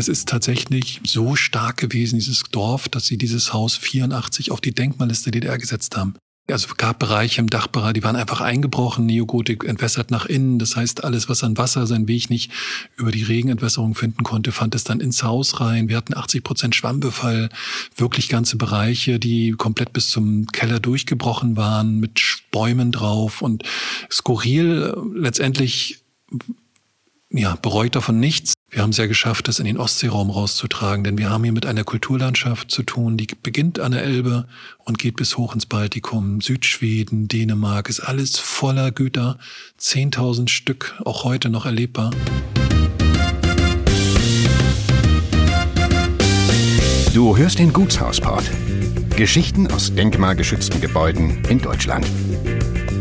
Es ist tatsächlich so stark gewesen, dieses Dorf, dass sie dieses Haus 84 auf die Denkmalliste DDR gesetzt haben. Also es gab Bereiche im Dachbereich, die waren einfach eingebrochen, Neogotik entwässert nach innen. Das heißt, alles, was an Wasser seinen Weg nicht über die Regenentwässerung finden konnte, fand es dann ins Haus rein. Wir hatten 80 Prozent Schwammbefall, wirklich ganze Bereiche, die komplett bis zum Keller durchgebrochen waren, mit Bäumen drauf und skurril. Letztendlich, ja, bereut davon nichts. Wir haben es ja geschafft, das in den Ostseeraum rauszutragen, denn wir haben hier mit einer Kulturlandschaft zu tun, die beginnt an der Elbe und geht bis hoch ins Baltikum, Südschweden, Dänemark, ist alles voller Güter, 10.000 Stück, auch heute noch erlebbar. Du hörst den Gutshausport. Geschichten aus denkmalgeschützten Gebäuden in Deutschland.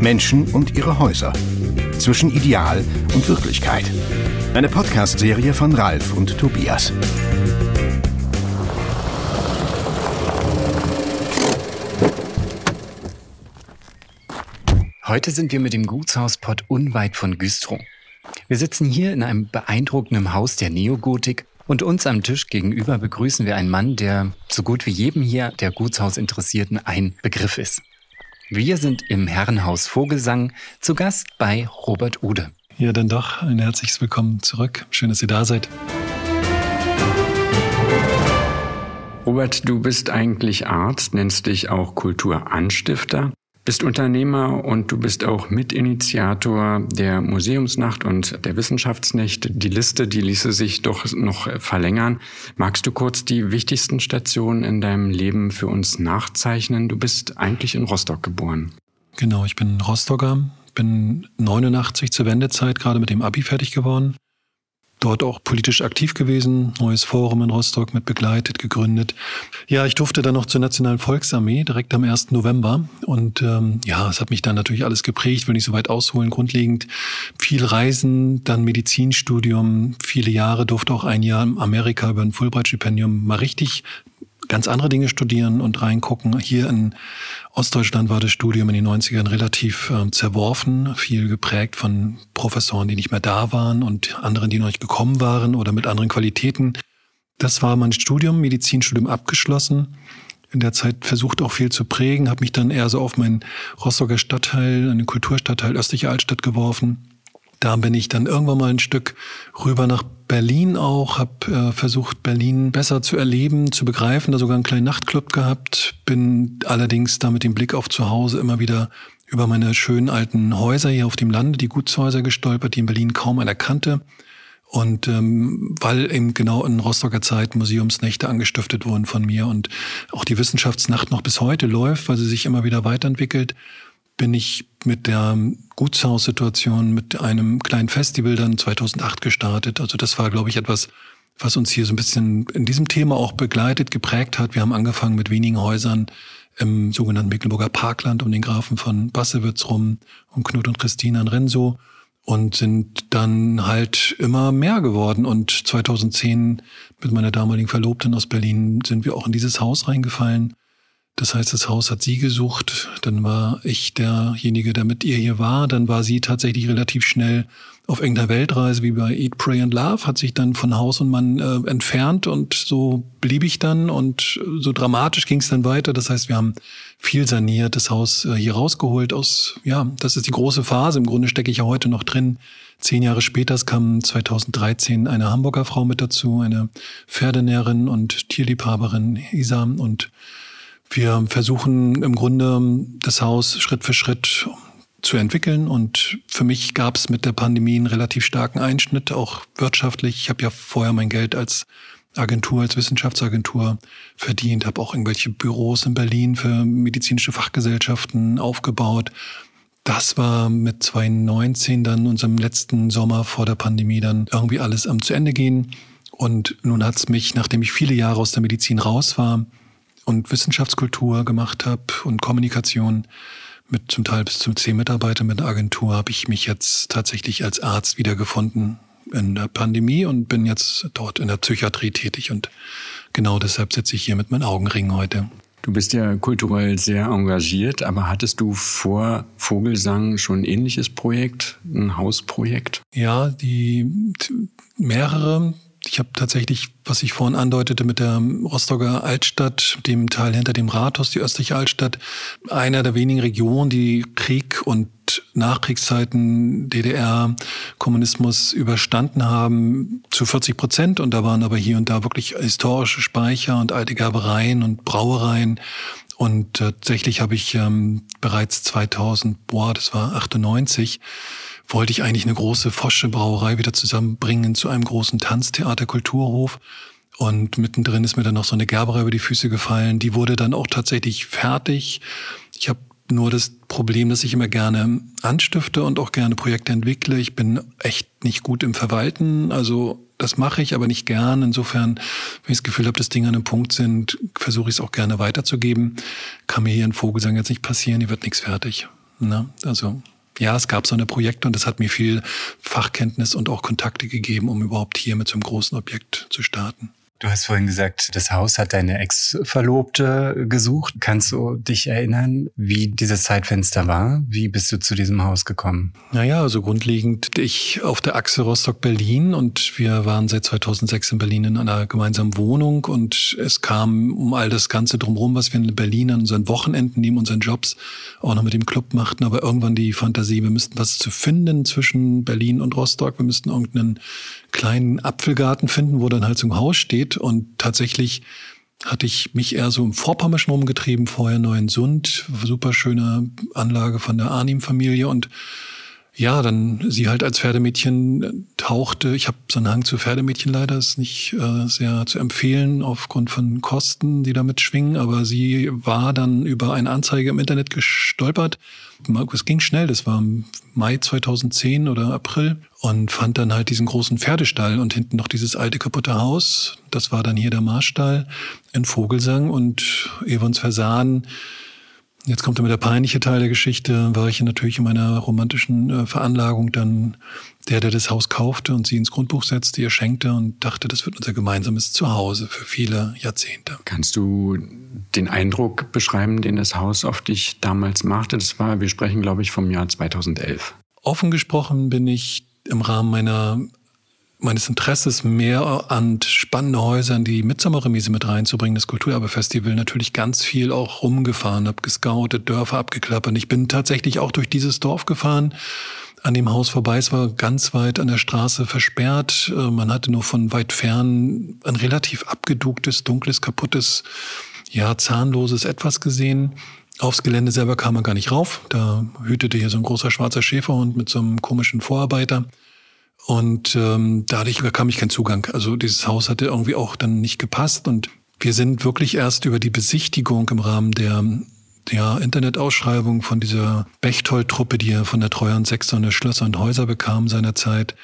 Menschen und ihre Häuser. Zwischen Ideal und Wirklichkeit. Eine Podcast-Serie von Ralf und Tobias. Heute sind wir mit dem Gutshauspott unweit von Güstrow. Wir sitzen hier in einem beeindruckenden Haus der Neogotik und uns am Tisch gegenüber begrüßen wir einen Mann, der so gut wie jedem hier der Gutshausinteressierten ein Begriff ist. Wir sind im Herrenhaus Vogelsang zu Gast bei Robert Ude. Ja, dann doch ein herzliches Willkommen zurück. Schön, dass ihr da seid. Robert, du bist eigentlich Arzt, nennst dich auch Kulturanstifter, bist Unternehmer und du bist auch Mitinitiator der Museumsnacht und der Wissenschaftsnächte. Die Liste, die ließe sich doch noch verlängern. Magst du kurz die wichtigsten Stationen in deinem Leben für uns nachzeichnen? Du bist eigentlich in Rostock geboren. Genau, ich bin Rostocker, bin 89 zur Wendezeit gerade mit dem Abi fertig geworden. Dort auch politisch aktiv gewesen, neues Forum in Rostock mit begleitet, gegründet. Ja, ich durfte dann noch zur Nationalen Volksarmee direkt am 1. November. Und ähm, ja, es hat mich dann natürlich alles geprägt, will nicht so weit ausholen. Grundlegend viel Reisen, dann Medizinstudium, viele Jahre, durfte auch ein Jahr in Amerika über ein Fulbright-Stipendium mal richtig ganz andere Dinge studieren und reingucken. Hier in Ostdeutschland war das Studium in den 90ern relativ äh, zerworfen, viel geprägt von Professoren, die nicht mehr da waren und anderen, die noch nicht gekommen waren oder mit anderen Qualitäten. Das war mein Studium, Medizinstudium abgeschlossen. In der Zeit versucht auch viel zu prägen, habe mich dann eher so auf meinen Rostocker Stadtteil, einen Kulturstadtteil östliche Altstadt geworfen da bin ich dann irgendwann mal ein Stück rüber nach Berlin auch, habe äh, versucht, Berlin besser zu erleben, zu begreifen, da sogar einen kleinen Nachtclub gehabt, bin allerdings da mit dem Blick auf zu Hause immer wieder über meine schönen alten Häuser hier auf dem Lande, die Gutshäuser gestolpert, die in Berlin kaum einer kannte. Und ähm, weil eben genau in Rostocker Zeit Museumsnächte angestiftet wurden von mir und auch die Wissenschaftsnacht noch bis heute läuft, weil sie sich immer wieder weiterentwickelt, bin ich mit der Gutshaussituation mit einem kleinen Festival dann 2008 gestartet. Also das war, glaube ich, etwas, was uns hier so ein bisschen in diesem Thema auch begleitet, geprägt hat. Wir haben angefangen mit wenigen Häusern im sogenannten Mecklenburger Parkland um den Grafen von Bassewitz rum, um Knut und Christina in Renso und sind dann halt immer mehr geworden. Und 2010 mit meiner damaligen Verlobten aus Berlin sind wir auch in dieses Haus reingefallen das heißt, das Haus hat sie gesucht, dann war ich derjenige, der mit ihr hier war, dann war sie tatsächlich relativ schnell auf irgendeiner Weltreise wie bei Eat, Pray and Love, hat sich dann von Haus und Mann äh, entfernt und so blieb ich dann und so dramatisch ging es dann weiter. Das heißt, wir haben viel saniert, das Haus äh, hier rausgeholt aus, ja, das ist die große Phase. Im Grunde stecke ich ja heute noch drin. Zehn Jahre später kam 2013 eine Hamburger Frau mit dazu, eine Pferdenäherin und Tierliebhaberin Isa und wir versuchen im Grunde das Haus Schritt für Schritt zu entwickeln. Und für mich gab es mit der Pandemie einen relativ starken Einschnitt, auch wirtschaftlich. Ich habe ja vorher mein Geld als Agentur, als Wissenschaftsagentur verdient, habe auch irgendwelche Büros in Berlin für medizinische Fachgesellschaften aufgebaut. das war mit 2019 dann unserem letzten Sommer vor der Pandemie dann irgendwie alles am zu Ende gehen. Und nun hat es mich, nachdem ich viele Jahre aus der Medizin raus war und Wissenschaftskultur gemacht habe und Kommunikation mit zum Teil bis zu zehn Mitarbeitern mit der Agentur, habe ich mich jetzt tatsächlich als Arzt wiedergefunden in der Pandemie und bin jetzt dort in der Psychiatrie tätig. Und genau deshalb sitze ich hier mit meinen Augenringen heute. Du bist ja kulturell sehr engagiert, aber hattest du vor Vogelsang schon ein ähnliches Projekt, ein Hausprojekt? Ja, die mehrere. Ich habe tatsächlich, was ich vorhin andeutete, mit der Rostocker Altstadt, dem Teil hinter dem Rathaus, die östliche Altstadt, einer der wenigen Regionen, die Krieg und Nachkriegszeiten DDR Kommunismus überstanden haben zu 40 Prozent. Und da waren aber hier und da wirklich historische Speicher und alte Gerbereien und Brauereien. Und tatsächlich habe ich ähm, bereits 2000, boah, das war 98, wollte ich eigentlich eine große Fosche Brauerei wieder zusammenbringen zu einem großen Tanztheater Kulturhof. Und mittendrin ist mir dann noch so eine Gerberei über die Füße gefallen. Die wurde dann auch tatsächlich fertig. Ich habe nur das Problem, dass ich immer gerne anstifte und auch gerne Projekte entwickle. Ich bin echt nicht gut im Verwalten. Also das mache ich, aber nicht gern. Insofern, wenn ich das Gefühl habe, dass Dinge an einem Punkt sind, versuche ich es auch gerne weiterzugeben. Kann mir hier in Vogelsang jetzt nicht passieren, hier wird nichts fertig. Ne? Also ja, es gab so eine Projekte und das hat mir viel Fachkenntnis und auch Kontakte gegeben, um überhaupt hier mit so einem großen Objekt zu starten. Du hast vorhin gesagt, das Haus hat deine Ex-Verlobte gesucht. Kannst du dich erinnern, wie dieses Zeitfenster war? Wie bist du zu diesem Haus gekommen? Naja, also grundlegend ich auf der Achse Rostock-Berlin und wir waren seit 2006 in Berlin in einer gemeinsamen Wohnung und es kam um all das Ganze drumherum, was wir in Berlin an unseren Wochenenden neben unseren Jobs auch noch mit dem Club machten, aber irgendwann die Fantasie, wir müssten was zu finden zwischen Berlin und Rostock. Wir müssten irgendeinen kleinen Apfelgarten finden, wo dann halt so ein Haus steht. Und tatsächlich hatte ich mich eher so im Vorpommerschen rumgetrieben, vorher Neuensund, super schöne Anlage von der Arnim-Familie und ja, dann sie halt als Pferdemädchen tauchte. Ich habe so einen Hang zu Pferdemädchen leider, ist nicht äh, sehr zu empfehlen aufgrund von Kosten, die damit schwingen, aber sie war dann über eine Anzeige im Internet gestolpert. Es ging schnell, das war im Mai 2010 oder April und fand dann halt diesen großen Pferdestall und hinten noch dieses alte kaputte Haus. Das war dann hier der Marstall in Vogelsang und ehe wir uns versahen, Jetzt kommt damit der peinliche Teil der Geschichte, war ich natürlich in meiner romantischen äh, Veranlagung dann der, der das Haus kaufte und sie ins Grundbuch setzte, ihr schenkte und dachte, das wird unser gemeinsames Zuhause für viele Jahrzehnte. Kannst du den Eindruck beschreiben, den das Haus auf dich damals machte? Das war, wir sprechen, glaube ich, vom Jahr 2011. Offen gesprochen bin ich im Rahmen meiner meines Interesses mehr an spannende Häuser in die Mitsommerremise mit reinzubringen, das Kulturerbefestival natürlich ganz viel auch rumgefahren, habe gescoutet, Dörfer abgeklappert. Ich bin tatsächlich auch durch dieses Dorf gefahren, an dem Haus vorbei. Es war ganz weit an der Straße versperrt. Äh, man hatte nur von weit fern ein relativ abgedugtes, dunkles, kaputtes, ja, zahnloses Etwas gesehen. Aufs Gelände selber kam man gar nicht rauf. Da hütete hier so ein großer schwarzer Schäferhund mit so einem komischen Vorarbeiter. Und ähm, dadurch bekam ich keinen Zugang. Also dieses Haus hatte irgendwie auch dann nicht gepasst. Und wir sind wirklich erst über die Besichtigung im Rahmen der ja, Internetausschreibung von dieser Bechtold-Truppe, die ja von der Treuhand Sechstonne Schlösser und Häuser bekam seinerzeit,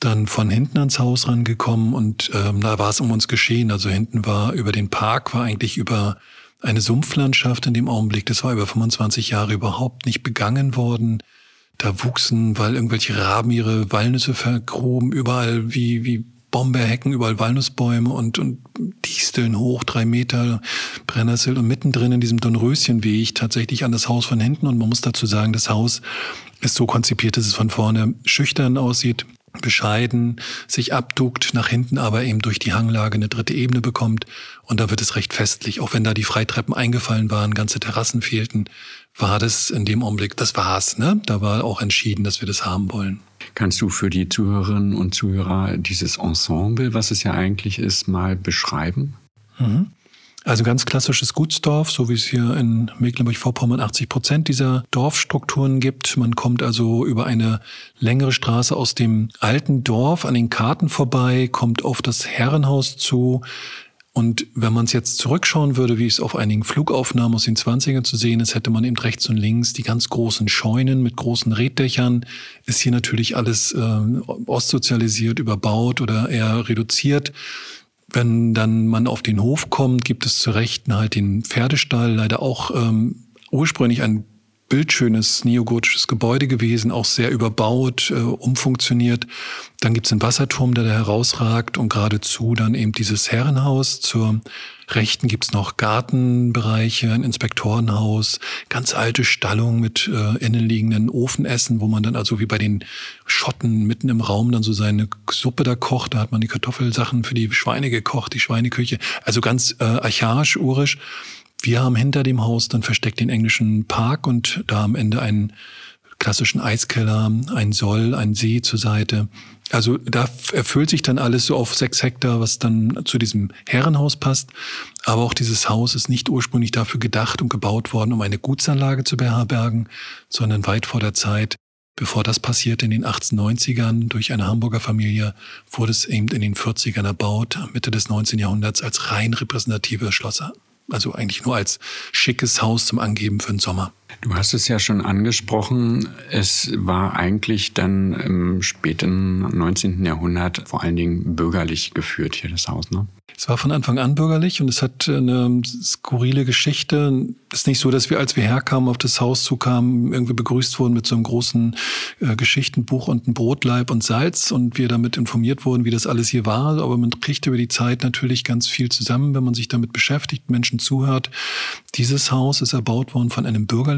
dann von hinten ans Haus rangekommen und ähm, da war es um uns geschehen. Also hinten war über den Park, war eigentlich über eine Sumpflandschaft in dem Augenblick. Das war über 25 Jahre überhaupt nicht begangen worden. Da wuchsen, weil irgendwelche Raben ihre Walnüsse vergruben, überall wie, wie Bomberhecken, überall Walnussbäume und, und Disteln hoch, drei Meter, Brennnessel und mittendrin in diesem Dornröschenweg tatsächlich an das Haus von hinten. Und man muss dazu sagen, das Haus ist so konzipiert, dass es von vorne schüchtern aussieht, bescheiden, sich abduckt, nach hinten aber eben durch die Hanglage eine dritte Ebene bekommt. Und da wird es recht festlich, auch wenn da die Freitreppen eingefallen waren, ganze Terrassen fehlten, war das in dem Augenblick, das war's. Ne? Da war auch entschieden, dass wir das haben wollen. Kannst du für die Zuhörerinnen und Zuhörer dieses Ensemble, was es ja eigentlich ist, mal beschreiben? Mhm. Also ganz klassisches Gutsdorf, so wie es hier in Mecklenburg-Vorpommern 80 Prozent dieser Dorfstrukturen gibt. Man kommt also über eine längere Straße aus dem alten Dorf an den Karten vorbei, kommt auf das Herrenhaus zu, Und wenn man es jetzt zurückschauen würde, wie es auf einigen Flugaufnahmen aus den 20ern zu sehen ist, hätte man eben rechts und links die ganz großen Scheunen mit großen Reddächern. Ist hier natürlich alles äh, ostsozialisiert, überbaut oder eher reduziert. Wenn dann man auf den Hof kommt, gibt es zur Rechten halt den Pferdestall, leider auch ähm, ursprünglich ein bildschönes neogotisches Gebäude gewesen, auch sehr überbaut, äh, umfunktioniert. Dann gibt's einen Wasserturm, der da herausragt und geradezu dann eben dieses Herrenhaus. Zur Rechten gibt's noch Gartenbereiche, ein Inspektorenhaus, ganz alte Stallung mit äh, innenliegenden Ofenessen, wo man dann also wie bei den Schotten mitten im Raum dann so seine Suppe da kocht. Da hat man die Kartoffelsachen für die Schweine gekocht, die Schweineküche. Also ganz äh, archaisch, urisch. Wir haben hinter dem Haus dann versteckt den englischen Park und da am Ende einen klassischen Eiskeller, ein Soll, ein See zur Seite. Also da erfüllt sich dann alles so auf sechs Hektar, was dann zu diesem Herrenhaus passt. Aber auch dieses Haus ist nicht ursprünglich dafür gedacht und gebaut worden, um eine Gutsanlage zu beherbergen, sondern weit vor der Zeit. Bevor das passierte in den 1890ern durch eine Hamburger Familie, wurde es eben in den 40ern erbaut, Mitte des 19. Jahrhunderts als rein repräsentative Schlosser. Also eigentlich nur als schickes Haus zum Angeben für den Sommer. Du hast es ja schon angesprochen. Es war eigentlich dann im späten 19. Jahrhundert vor allen Dingen bürgerlich geführt hier das Haus, ne? Es war von Anfang an bürgerlich und es hat eine skurrile Geschichte. Es ist nicht so, dass wir, als wir herkamen, auf das Haus zukamen, irgendwie begrüßt wurden mit so einem großen äh, Geschichtenbuch und einem Brotleib und Salz und wir damit informiert wurden, wie das alles hier war. Aber man kriegt über die Zeit natürlich ganz viel zusammen, wenn man sich damit beschäftigt, Menschen zuhört. Dieses Haus ist erbaut worden von einem bürgerlichen.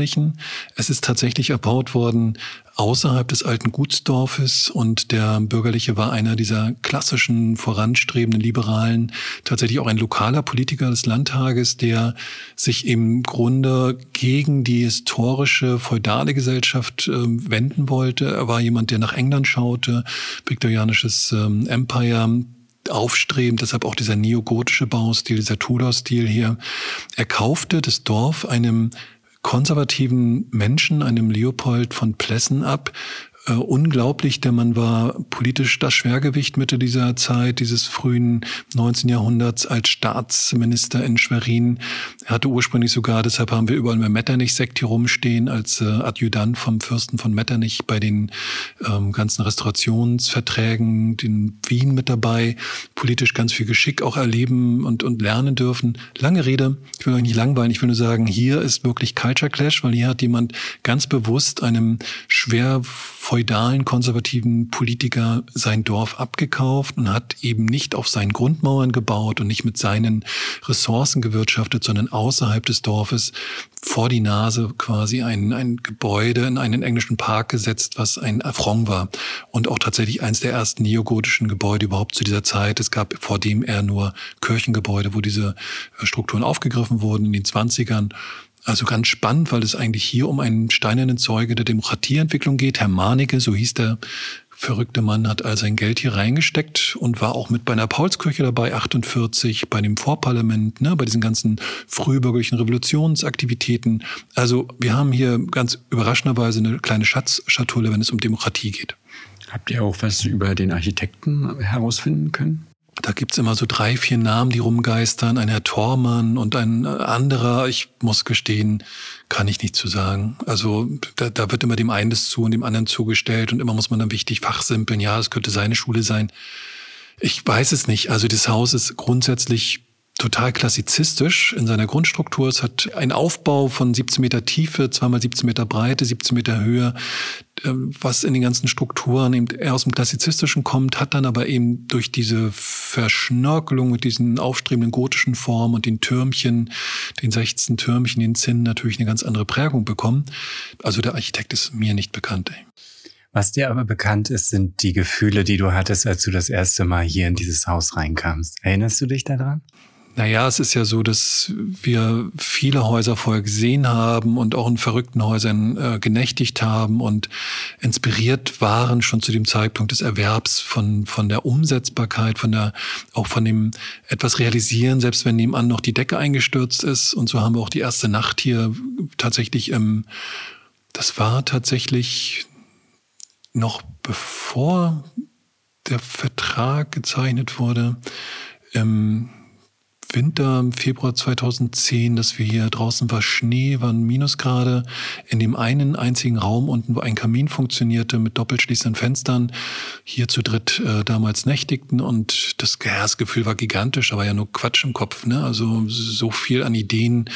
Es ist tatsächlich erbaut worden außerhalb des alten Gutsdorfes und der Bürgerliche war einer dieser klassischen, voranstrebenden Liberalen, tatsächlich auch ein lokaler Politiker des Landtages, der sich im Grunde gegen die historische feudale Gesellschaft äh, wenden wollte. Er war jemand, der nach England schaute, viktorianisches ähm, Empire, aufstrebend, deshalb auch dieser neogotische Baustil, dieser Tudor-Stil hier. Er kaufte das Dorf einem konservativen Menschen, einem Leopold von Plessen ab, äh, unglaublich. Der Mann war politisch das Schwergewicht Mitte dieser Zeit, dieses frühen 19. Jahrhunderts als Staatsminister in Schwerin. Er hatte ursprünglich sogar, deshalb haben wir überall mehr Metternich-Sekt hier rumstehen, als äh, Adjutant vom Fürsten von Metternich bei den ähm, ganzen Restaurationsverträgen, den Wien mit dabei, politisch ganz viel Geschick auch erleben und, und lernen dürfen. Lange Rede, ich will euch nicht langweilen, ich will nur sagen, hier ist wirklich Culture Clash, weil hier hat jemand ganz bewusst einem schwer feudalen konservativen Politiker sein Dorf abgekauft und hat eben nicht auf seinen Grundmauern gebaut und nicht mit seinen Ressourcen gewirtschaftet, sondern außerhalb des Dorfes vor die Nase quasi ein, ein Gebäude in einen englischen Park gesetzt, was ein Affront war und auch tatsächlich eins der ersten neogotischen Gebäude überhaupt zu dieser Zeit. Es gab vor dem eher nur Kirchengebäude, wo diese Strukturen aufgegriffen wurden in den 20ern. Also ganz spannend, weil es eigentlich hier um einen steinernen Zeuge der Demokratieentwicklung geht. Herr Manecke, so hieß der verrückte Mann, hat all sein Geld hier reingesteckt und war auch mit bei einer Paulskirche dabei, 48, bei dem Vorparlament, ne, bei diesen ganzen frühbürgerlichen Revolutionsaktivitäten. Also wir haben hier ganz überraschenderweise eine kleine Schatzschatulle, wenn es um Demokratie geht. Habt ihr auch was über den Architekten herausfinden können? Da gibt's immer so drei, vier Namen, die rumgeistern. Ein Herr Thormann und ein anderer, ich muss gestehen, kann ich nicht zu sagen. Also da, da wird immer dem einen das zu und dem anderen zugestellt und immer muss man dann wichtig fachsimpeln. Ja, es könnte seine Schule sein. Ich weiß es nicht. Also das Haus ist grundsätzlich total klassizistisch in seiner Grundstruktur. Es hat einen Aufbau von 17 Meter Tiefe, zweimal 17 Meter Breite, 17 Meter Höhe, ähm, was in den ganzen Strukturen eben eher aus dem Klassizistischen kommt, hat dann aber eben durch diese Verschnörkelung mit diesen aufstrebenden gotischen Formen und den Türmchen, den 16 Türmchen, den Zinnen natürlich eine ganz andere Prägung bekommen. Also der Architekt ist mir nicht bekannt. Ey. Was dir aber bekannt ist, sind die Gefühle, die du hattest, als du das erste Mal hier in dieses Haus reinkamst. Erinnerst du dich daran? Naja, es ist ja so, dass wir viele Häuser vorher gesehen haben und auch in verrückten Häusern äh, genächtigt haben und inspiriert waren schon zu dem Zeitpunkt des Erwerbs von, von der Umsetzbarkeit, von der, auch von dem etwas realisieren, selbst wenn nebenan noch die Decke eingestürzt ist. Und so haben wir auch die erste Nacht hier tatsächlich im, das war tatsächlich noch bevor der Vertrag gezeichnet wurde, im Winter, Februar 2010, dass wir hier draußen war Schnee, waren Minusgrade, in dem einen einzigen Raum unten, wo ein Kamin funktionierte mit doppelschließenden Fenstern, hier zu dritt äh, damals nächtigten und das Gefühl war gigantisch, aber ja nur Quatsch im Kopf, ne? Also so viel an Ideen,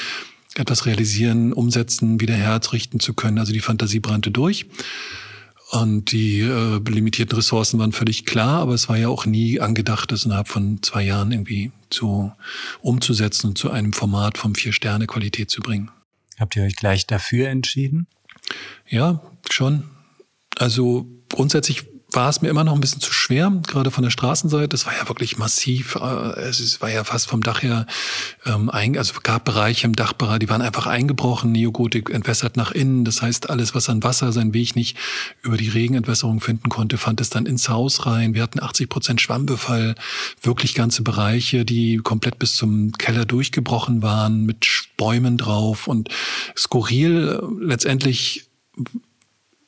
etwas realisieren, umsetzen, wieder herzrichten zu können. Also die Fantasie brannte durch. Und die äh, limitierten Ressourcen waren völlig klar, aber es war ja auch nie angedacht, das innerhalb von zwei Jahren irgendwie zu umzusetzen und zu einem Format von vier Sterne Qualität zu bringen. Habt ihr euch gleich dafür entschieden? Ja, schon. Also grundsätzlich war es mir immer noch ein bisschen zu schwer, gerade von der Straßenseite. Es war ja wirklich massiv. Äh, es war ja fast vom Dach her ähm, also gab Bereiche im Dachbereich, die waren einfach eingebrochen, Neogotik entwässert nach innen. Das heißt, alles, was an Wasser seinen Weg nicht über die Regenentwässerung finden konnte, fand es dann ins Haus rein. Wir hatten 80 Prozent Schwammbefall, wirklich ganze Bereiche, die komplett bis zum Keller durchgebrochen waren, mit Bäumen drauf und skurril äh, letztendlich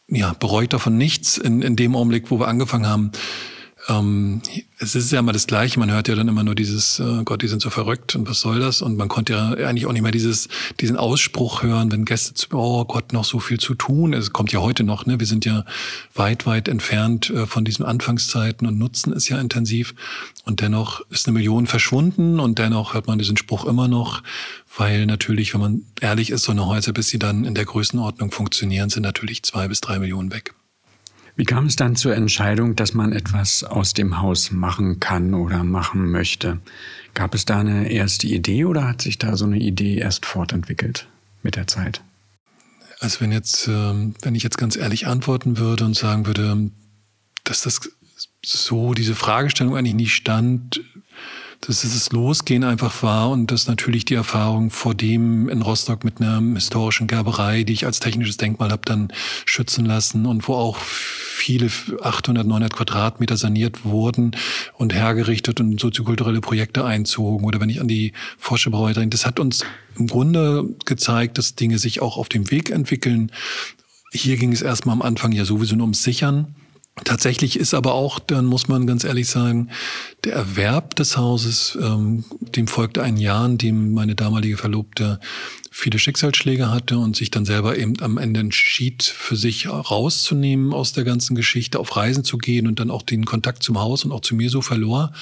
ja, bereut davon nichts in, in dem Augenblick, wo wir angefangen haben. Ähm, es ist ja immer das Gleiche. Man hört ja dann immer nur dieses, äh, Gott, die sind so verrückt und was soll das? Und man konnte ja eigentlich auch nicht mehr dieses, diesen Ausspruch hören, wenn Gäste zu, oh Gott, noch so viel zu tun. Es kommt ja heute noch, ne? Wir sind ja weit, weit entfernt äh, von diesen Anfangszeiten und nutzen es ja intensiv. Und dennoch ist eine Million verschwunden und dennoch hört man diesen Spruch immer noch, weil natürlich, wenn man ehrlich ist, so eine Häuser, bis sie dann in der Größenordnung funktionieren, sind natürlich zwei bis drei Millionen weg. Wie kam es dann zur Entscheidung, dass man etwas aus dem Haus machen kann oder machen möchte? Gab es da eine erste Idee oder hat sich da so eine Idee erst fortentwickelt mit der Zeit? Also wenn jetzt, ähm, wenn ich jetzt ganz ehrlich antworten würde und sagen würde, dass das so diese Fragestellung eigentlich nie stand, dass es Losgehen einfach war und dass natürlich die Erfahrung vor dem in Rostock mit einer historischen Gerberei, die ich als technisches Denkmal habe dann schützen lassen und wo auch viele 800, 900 Quadratmeter saniert wurden und hergerichtet und soziokulturelle Projekte einzogen. Oder wenn ich an die Forschebrauerei denke, das hat uns im Grunde gezeigt, dass Dinge sich auch auf dem Weg entwickeln. Hier ging es erstmal am Anfang ja sowieso nur ums Sichern Tatsächlich ist aber auch, dann muss man ganz ehrlich sagen, der Erwerb des Hauses, ähm, dem folgte ein Jahr, in dem meine damalige Verlobte viele Schicksalsschläge hatte und sich dann selber eben am Ende entschied, für sich rauszunehmen aus der ganzen Geschichte, auf Reisen zu gehen und dann auch den Kontakt zum Haus und auch zu mir so verlor,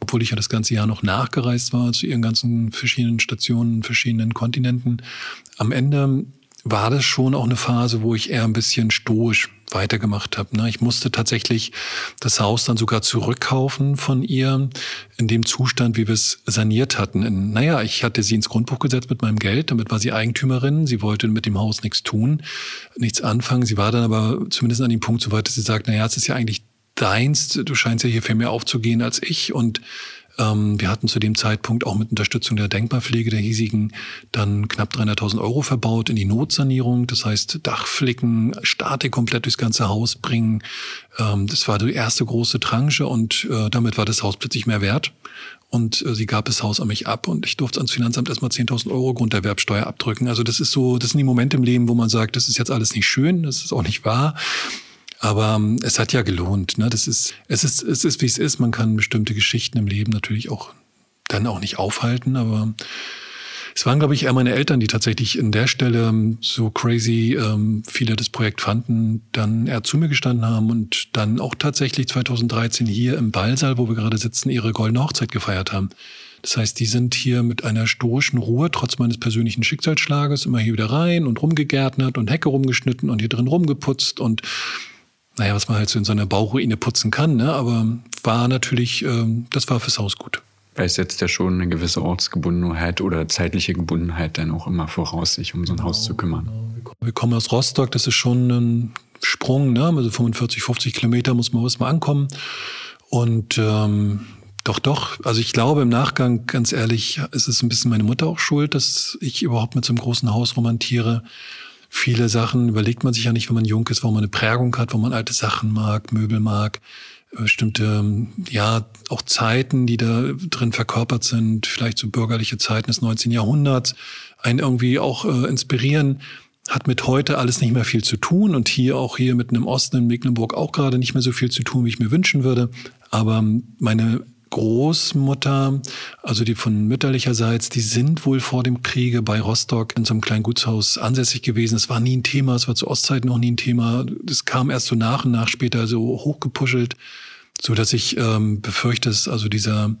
obwohl ich ja das ganze Jahr noch nachgereist war zu ihren ganzen verschiedenen Stationen, verschiedenen Kontinenten. Am Ende war das schon auch eine Phase, wo ich eher ein bisschen stoisch weitergemacht habe. Ne? Ich musste tatsächlich das Haus dann sogar zurückkaufen von ihr in dem Zustand, wie wir es saniert hatten. naja, ich hatte sie ins Grundbuch gesetzt mit meinem Geld, damit war sie Eigentümerin. Sie wollte mit dem Haus nichts tun, nichts anfangen. Sie war dann aber zumindest an dem Punkt so weit, dass sie sagt, naja, es ist ja eigentlich deins, du scheinst ja hier viel mehr aufzugehen als ich und wir hatten zu dem Zeitpunkt auch mit Unterstützung der Denkmalpflege der hiesigen dann knapp 300.000 Euro verbaut in die Notsanierung. Das heißt, Dachflicken, Statik komplett durchs ganze Haus bringen. Ähm, das war die erste große Tranche und äh, damit war das Haus plötzlich mehr wert. Und äh, sie gab das Haus an mich ab und ich durfte ans Finanzamt erstmal 10.000 Euro Grunderwerbsteuer abdrücken. Also das ist so, das sind die Momente im Leben, wo man sagt, das ist jetzt alles nicht schön, das ist auch nicht wahr. Aber ähm, es hat ja gelohnt. Ne? Das ist, es ist, es ist, wie es ist. Man kann bestimmte Geschichten im Leben natürlich auch dann auch nicht aufhalten, aber es waren, glaube ich, eher meine Eltern, die tatsächlich in der Stelle ähm, so crazy ähm, viele das Projekt fanden, dann eher zu mir gestanden haben und dann auch tatsächlich 2013 hier im Ballsaal, wo wir gerade sitzen, ihre goldene Hochzeit gefeiert haben. Das heißt, die sind hier mit einer stoischen Ruhe, trotz meines persönlichen Schicksalsschlages, immer hier wieder rein und rumgegärtnert und Hecke rumgeschnitten und hier drin rumgeputzt und naja, was man halt so in so einer Bauruine putzen kann, ne? aber war natürlich, ähm, das war fürs Haus gut. Weil es setzt ja schon eine gewisse Ortsgebundenheit oder zeitliche Gebundenheit dann auch immer voraus, sich um so ein genau, Haus zu kümmern. Genau. Wir kommen aus Rostock, das ist schon ein Sprung, ne? also 45, 50 Kilometer muss man erstmal ankommen. Und ähm, doch, doch. Also ich glaube im Nachgang, ganz ehrlich, ist es ein bisschen meine Mutter auch schuld, dass ich überhaupt mit so einem großen Haus romantiere viele Sachen überlegt man sich ja nicht, wenn man jung ist, wo man eine Prägung hat, wo man alte Sachen mag, Möbel mag, bestimmte, ja, auch Zeiten, die da drin verkörpert sind, vielleicht so bürgerliche Zeiten des 19. Jahrhunderts, einen irgendwie auch äh, inspirieren, hat mit heute alles nicht mehr viel zu tun und hier auch hier mit einem Osten in Mecklenburg auch gerade nicht mehr so viel zu tun, wie ich mir wünschen würde. Aber meine Großmutter, also die von mütterlicherseits, die sind wohl vor dem Kriege bei Rostock in so einem kleinen Gutshaus ansässig gewesen. Es war nie ein Thema, es war zu Ostzeiten noch nie ein Thema. Das kam erst so nach und nach später so hochgepuschelt, so dass ich ähm, befürchte, dass also dieser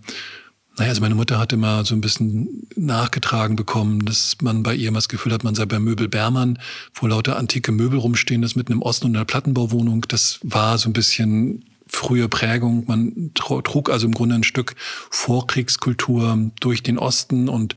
naja, also meine Mutter hat immer so ein bisschen nachgetragen bekommen, dass man bei ihr immer das Gefühl hat, man sei bei Möbel Bermann, wo lauter antike Möbel rumstehen, das mitten im Osten und in einer Plattenbauwohnung. Das war so ein bisschen frühe Prägung. Man trug also im Grunde ein Stück Vorkriegskultur durch den Osten und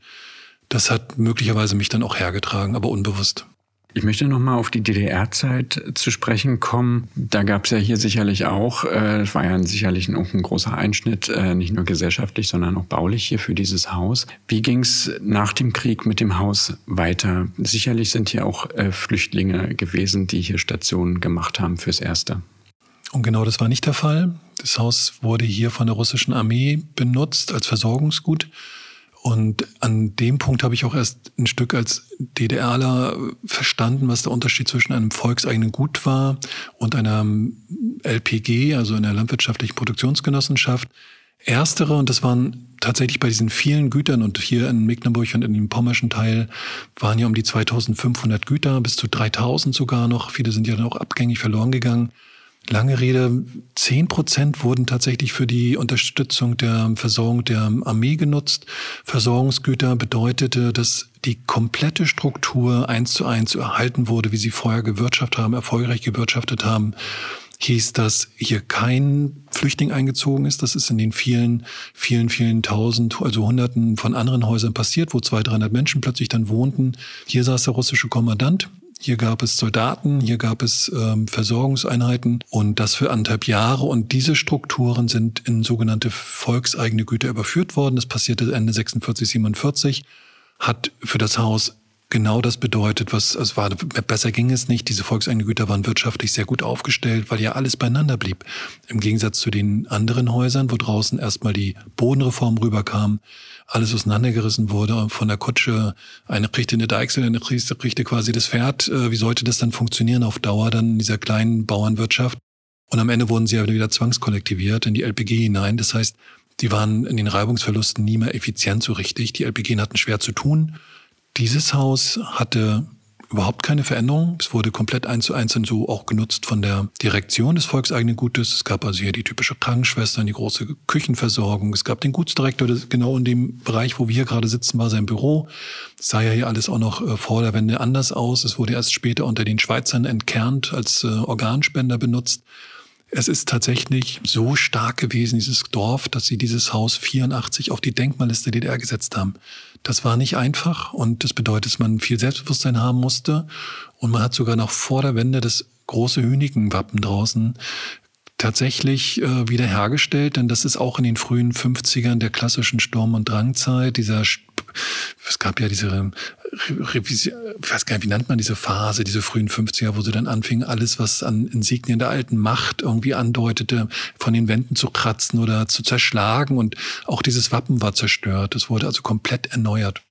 das hat möglicherweise mich dann auch hergetragen, aber unbewusst. Ich möchte nochmal auf die DDR-Zeit zu sprechen kommen. Da gab es ja hier sicherlich auch, äh, es war ja sicherlich ein, ein großer Einschnitt, äh, nicht nur gesellschaftlich, sondern auch baulich hier für dieses Haus. Wie ging es nach dem Krieg mit dem Haus weiter? Sicherlich sind hier auch äh, Flüchtlinge gewesen, die hier Stationen gemacht haben fürs Erste. Und genau das war nicht der Fall. Das Haus wurde hier von der russischen Armee benutzt als Versorgungsgut. Und an dem Punkt habe ich auch erst ein Stück als DDRler verstanden, was der Unterschied zwischen einem volkseigenen Gut war und einer LPG, also einer landwirtschaftlichen Produktionsgenossenschaft. Erstere, und das waren tatsächlich bei diesen vielen Gütern, und hier in Mecklenburg und in dem pommerschen Teil waren ja um die 2500 Güter, bis zu 3000 sogar noch. Viele sind ja dann auch abgängig verloren gegangen. Lange Rede, zehn Prozent wurden tatsächlich für die Unterstützung der Versorgung der Armee genutzt. Versorgungsgüter bedeutete, dass die komplette Struktur eins zu eins erhalten wurde, wie sie vorher gewirtschaftet haben, erfolgreich gewirtschaftet haben. Hieß, dass hier kein Flüchtling eingezogen ist. Das ist in den vielen, vielen, vielen tausend, also hunderten von anderen Häusern passiert, wo zwei, dreihundert Menschen plötzlich dann wohnten. Hier saß der russische Kommandant hier gab es Soldaten, hier gab es ähm, Versorgungseinheiten und das für anderthalb Jahre. Und diese Strukturen sind in sogenannte volkseigene Güter überführt worden. Das passierte Ende 46, 47, hat für das Haus genau das bedeutet, was es war. Besser ging es nicht. Diese volkseigenen Güter waren wirtschaftlich sehr gut aufgestellt, weil ja alles beieinander blieb. Im Gegensatz zu den anderen Häusern, wo draußen erstmal die Bodenreform rüberkam, alles auseinandergerissen wurde, von der Kutsche, eine kriegte eine Deichsel, eine kriegte quasi das Pferd. Äh, wie sollte das dann funktionieren auf Dauer dann in dieser kleinen Bauernwirtschaft? Und am Ende wurden sie ja wieder zwangskollektiviert in die LPG hinein. Das heißt, die waren in den Reibungsverlusten nie mehr effizient so richtig. Die LPG hatten schwer zu tun. Dieses Haus hatte überhaupt keine Veränderung. Es wurde komplett eins zu eins so auch genutzt von der Direktion des volkseigenen Gutes. Es gab also hier die typische Krankenschwester, die große Küchenversorgung. Es gab den Gutsdirektor, genau in dem Bereich, wo wir hier gerade sitzen, war sein Büro. Es sah ja hier alles auch noch äh, vor der Wende anders aus. Es wurde erst später unter den Schweizern entkernt, als äh, Organspender benutzt. Es ist tatsächlich so stark gewesen, dieses Dorf, dass sie dieses Haus 84 auf die Denkmalliste DDR gesetzt haben. Das war nicht einfach und das bedeutet, dass man viel Selbstbewusstsein haben musste. Und man hat sogar noch vor der Wende das große Hünigenwappen draußen tatsächlich äh, wiederhergestellt, denn das ist auch in den frühen 50ern der klassischen Sturm- und Drangzeit, dieser es gab ja diese Revision, ich weiß gar nicht, wie nennt man diese Phase, diese frühen 50er, wo sie dann anfingen, alles, was an Insignien der alten Macht irgendwie andeutete, von den Wänden zu kratzen oder zu zerschlagen. Und auch dieses Wappen war zerstört. Es wurde also komplett erneuert.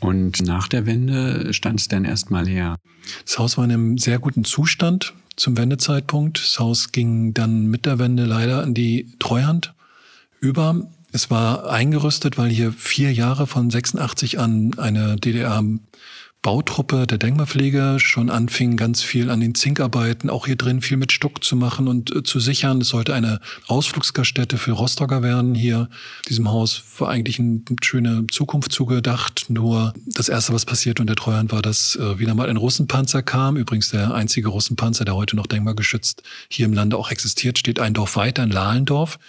Und nach der Wende stand es dann erstmal her? Das Haus war in einem sehr guten Zustand zum Wendezeitpunkt. Das Haus ging dann mit der Wende leider in die Treuhand über. Es war eingerüstet, weil hier vier Jahre von 86 an eine DDR Bautruppe der Denkmalpflege schon anfing, ganz viel an den Zinkarbeiten, auch hier drin viel mit Stuck zu machen und äh, zu sichern. Es sollte eine Ausflugsgaststätte für Rostocker werden. Hier diesem Haus war eigentlich eine schöne Zukunft zugedacht. Nur das Erste, was passiert unter Treuhand, war, dass äh, wieder mal ein Russenpanzer kam. Übrigens der einzige Russenpanzer, der heute noch denkmalgeschützt hier im Lande auch existiert, steht ein Dorf weiter in Lahlendorf.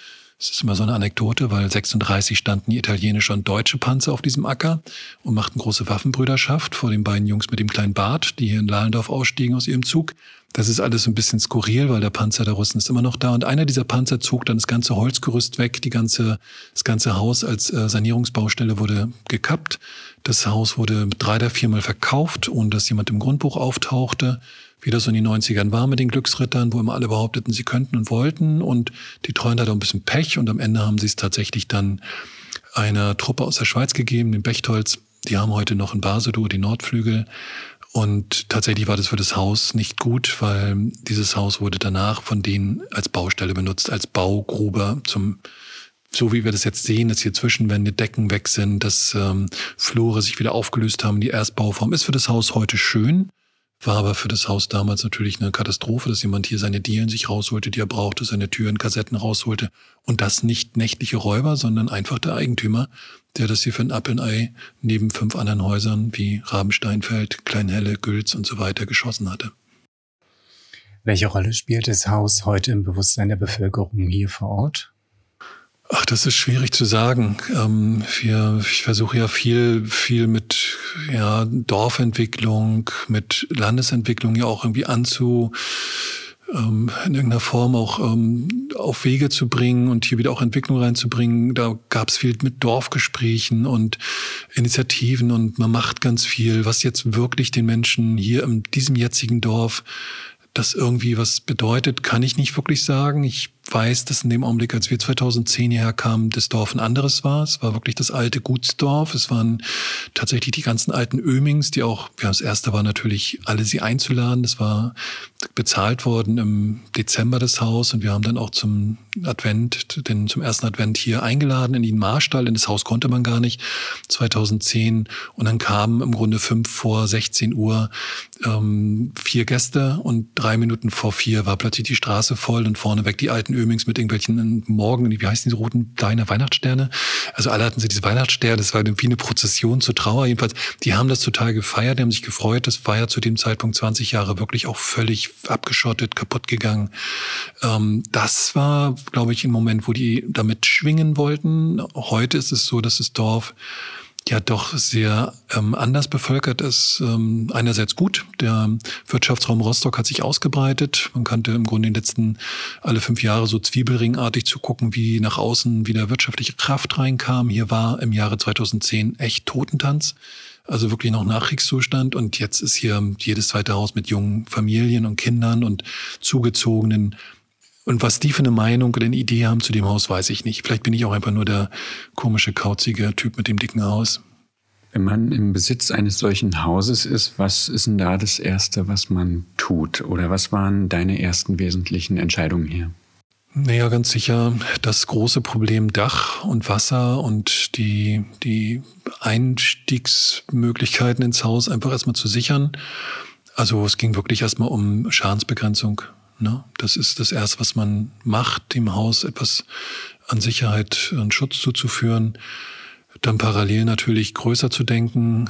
Es ist immer so eine Anekdote, weil 36 standen italienische und deutsche Panzer auf diesem Acker und machten große Waffenbrüderschaft vor den beiden Jungs mit dem kleinen Bart, die hier in Lahlendorf ausstiegen aus ihrem Zug. Das ist alles ein bisschen skurril, weil der Panzer der Russen ist immer noch da. Und einer dieser Panzer zog dann das ganze Holzgerüst weg. Die ganze, das ganze Haus als äh, Sanierungsbaustelle wurde gekappt. Das Haus wurde drei oder viermal verkauft, ohne dass jemand im Grundbuch auftauchte wie das in den 90ern war mit den Glücksrittern, wo immer alle behaupteten, sie könnten und wollten. Und die Treuen hatten ein bisschen Pech und am Ende haben sie es tatsächlich dann einer Truppe aus der Schweiz gegeben, den Bechtholz. Die haben heute noch in Basedow die Nordflügel. Und tatsächlich war das für das Haus nicht gut, weil dieses Haus wurde danach von denen als Baustelle benutzt, als Baugrube zum so wie wir das jetzt sehen, dass hier Zwischenwände, Decken weg sind, dass ähm, Flure sich wieder aufgelöst haben, die Erstbauform ist für das Haus heute schön, war aber für das Haus damals natürlich eine Katastrophe, dass jemand hier seine Dielen sich rausholte, die er brauchte, seine Türen, Kassetten rausholte und das nicht nächtliche Räuber, sondern einfach der Eigentümer, der das hier für ein Apple Ei neben fünf anderen Häusern wie Rabensteinfeld, Kleinhelle, Gülz und so weiter geschossen hatte. Welche Rolle spielt das Haus heute im Bewusstsein der Bevölkerung hier vor Ort? Ach, das ist schwierig zu sagen. Ähm, wir, ich versuche ja viel, viel mit ja, Dorfentwicklung, mit Landesentwicklung ja auch irgendwie anzu ähm, in irgendeiner Form auch ähm, auf Wege zu bringen und hier wieder auch Entwicklung reinzubringen. Da gab es viel mit Dorfgesprächen und Initiativen und man macht ganz viel, was jetzt wirklich den Menschen hier in diesem jetzigen Dorf das irgendwie was bedeutet, kann ich nicht wirklich sagen. Ich weiß, dass in dem Augenblick, als wir 2010 hierher kamen, das Dorf ein anderes war. Es war wirklich das alte Gutsdorf. Es waren tatsächlich die ganzen alten Ömings, die auch, ja, das erste war natürlich, alle sie einzuladen. Das war bezahlt worden im Dezember das Haus und wir haben dann auch zum Advent, den, zum ersten Advent hier eingeladen in den Marstall. In das Haus konnte man gar nicht, 2010. Und dann kamen im Grunde fünf vor 16 Uhr ähm, vier Gäste und drei Minuten vor vier war plötzlich die Straße voll und vorneweg die alten Ömings mit irgendwelchen Morgen, wie heißen diese roten kleine Weihnachtssterne? Also alle hatten sie diese Weihnachtssterne, das war wie eine Prozession zur Trauer. Jedenfalls, die haben das total gefeiert, die haben sich gefreut. Das war ja zu dem Zeitpunkt 20 Jahre wirklich auch völlig abgeschottet, kaputt gegangen. Ähm, das war, glaube ich, ein Moment, wo die damit schwingen wollten. Heute ist es so, dass das Dorf ja doch sehr ähm, anders bevölkert ist. Ähm, einerseits gut, der Wirtschaftsraum Rostock hat sich ausgebreitet. Man kannte im Grunde in den letzten alle fünf Jahre so zwiebelringartig zu gucken, wie nach außen wieder wirtschaftliche Kraft reinkam. Hier war im Jahre 2010 echt Totentanz. Also wirklich noch Nachkriegszustand. Und jetzt ist hier jedes zweite Haus mit jungen Familien und Kindern und Zugezogenen und was die für eine Meinung oder eine Idee haben zu dem Haus, weiß ich nicht. Vielleicht bin ich auch einfach nur der komische, kauzige Typ mit dem dicken Haus. Wenn man im Besitz eines solchen Hauses ist, was ist denn da das Erste, was man tut? Oder was waren deine ersten wesentlichen Entscheidungen hier? Naja, ganz sicher das große Problem Dach und Wasser und die, die Einstiegsmöglichkeiten ins Haus einfach erstmal zu sichern. Also es ging wirklich erstmal um Schadensbegrenzung. Ne? Das ist das Erste, was man macht, dem Haus etwas an Sicherheit und Schutz zuzuführen. Dann parallel natürlich größer zu denken,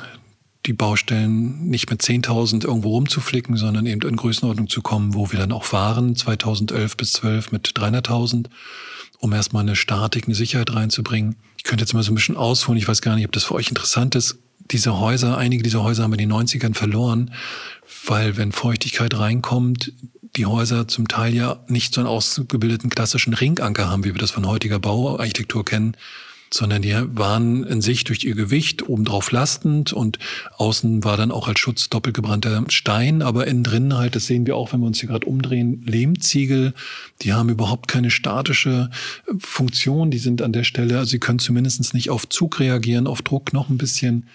die Baustellen nicht mit 10.000 irgendwo rumzuflicken, sondern eben in Größenordnung zu kommen, wo wir dann auch waren, 2011 bis 12 mit 300.000, um erstmal eine Statik, eine Sicherheit reinzubringen. Ich könnte jetzt mal so ein bisschen ausholen, ich weiß gar nicht, ob das für euch interessant ist. Diese Häuser, einige dieser Häuser haben wir in den 90ern verloren, weil wenn Feuchtigkeit reinkommt, die Häuser zum Teil ja nicht so einen ausgebildeten klassischen Ringanker haben, wie wir das von heutiger Bauarchitektur kennen, sondern die waren in sich durch ihr Gewicht obendrauf lastend und außen war dann auch als Schutz doppelt gebrannter Stein, aber innen drin halt, das sehen wir auch, wenn wir uns hier gerade umdrehen, Lehmziegel, die haben überhaupt keine statische Funktion, die sind an der Stelle, also sie können zumindest nicht auf Zug reagieren, auf Druck noch ein bisschen.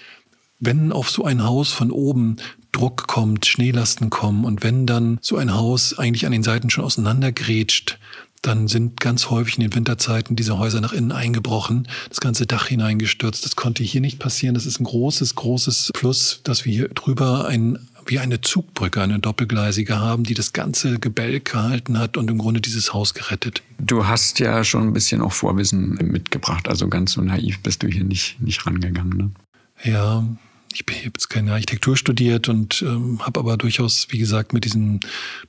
Wenn auf so ein Haus von oben Druck kommt, Schneelasten kommen und wenn dann so ein Haus eigentlich an den Seiten schon auseinandergrätscht, dann sind ganz häufig in den Winterzeiten diese Häuser nach innen eingebrochen, das ganze Dach hineingestürzt. Das konnte hier nicht passieren. Das ist ein großes, großes Plus, dass wir hier drüber ein wie eine Zugbrücke, eine doppelgleisige haben, die das ganze Gebälk gehalten hat und im Grunde dieses Haus gerettet. Du hast ja schon ein bisschen auch Vorwissen mitgebracht, also ganz so naiv bist du hier nicht, nicht rangegangen. Ne? Ja, ich habe jetzt keine Architektur studiert und ähm, habe aber durchaus, wie gesagt, mit diesen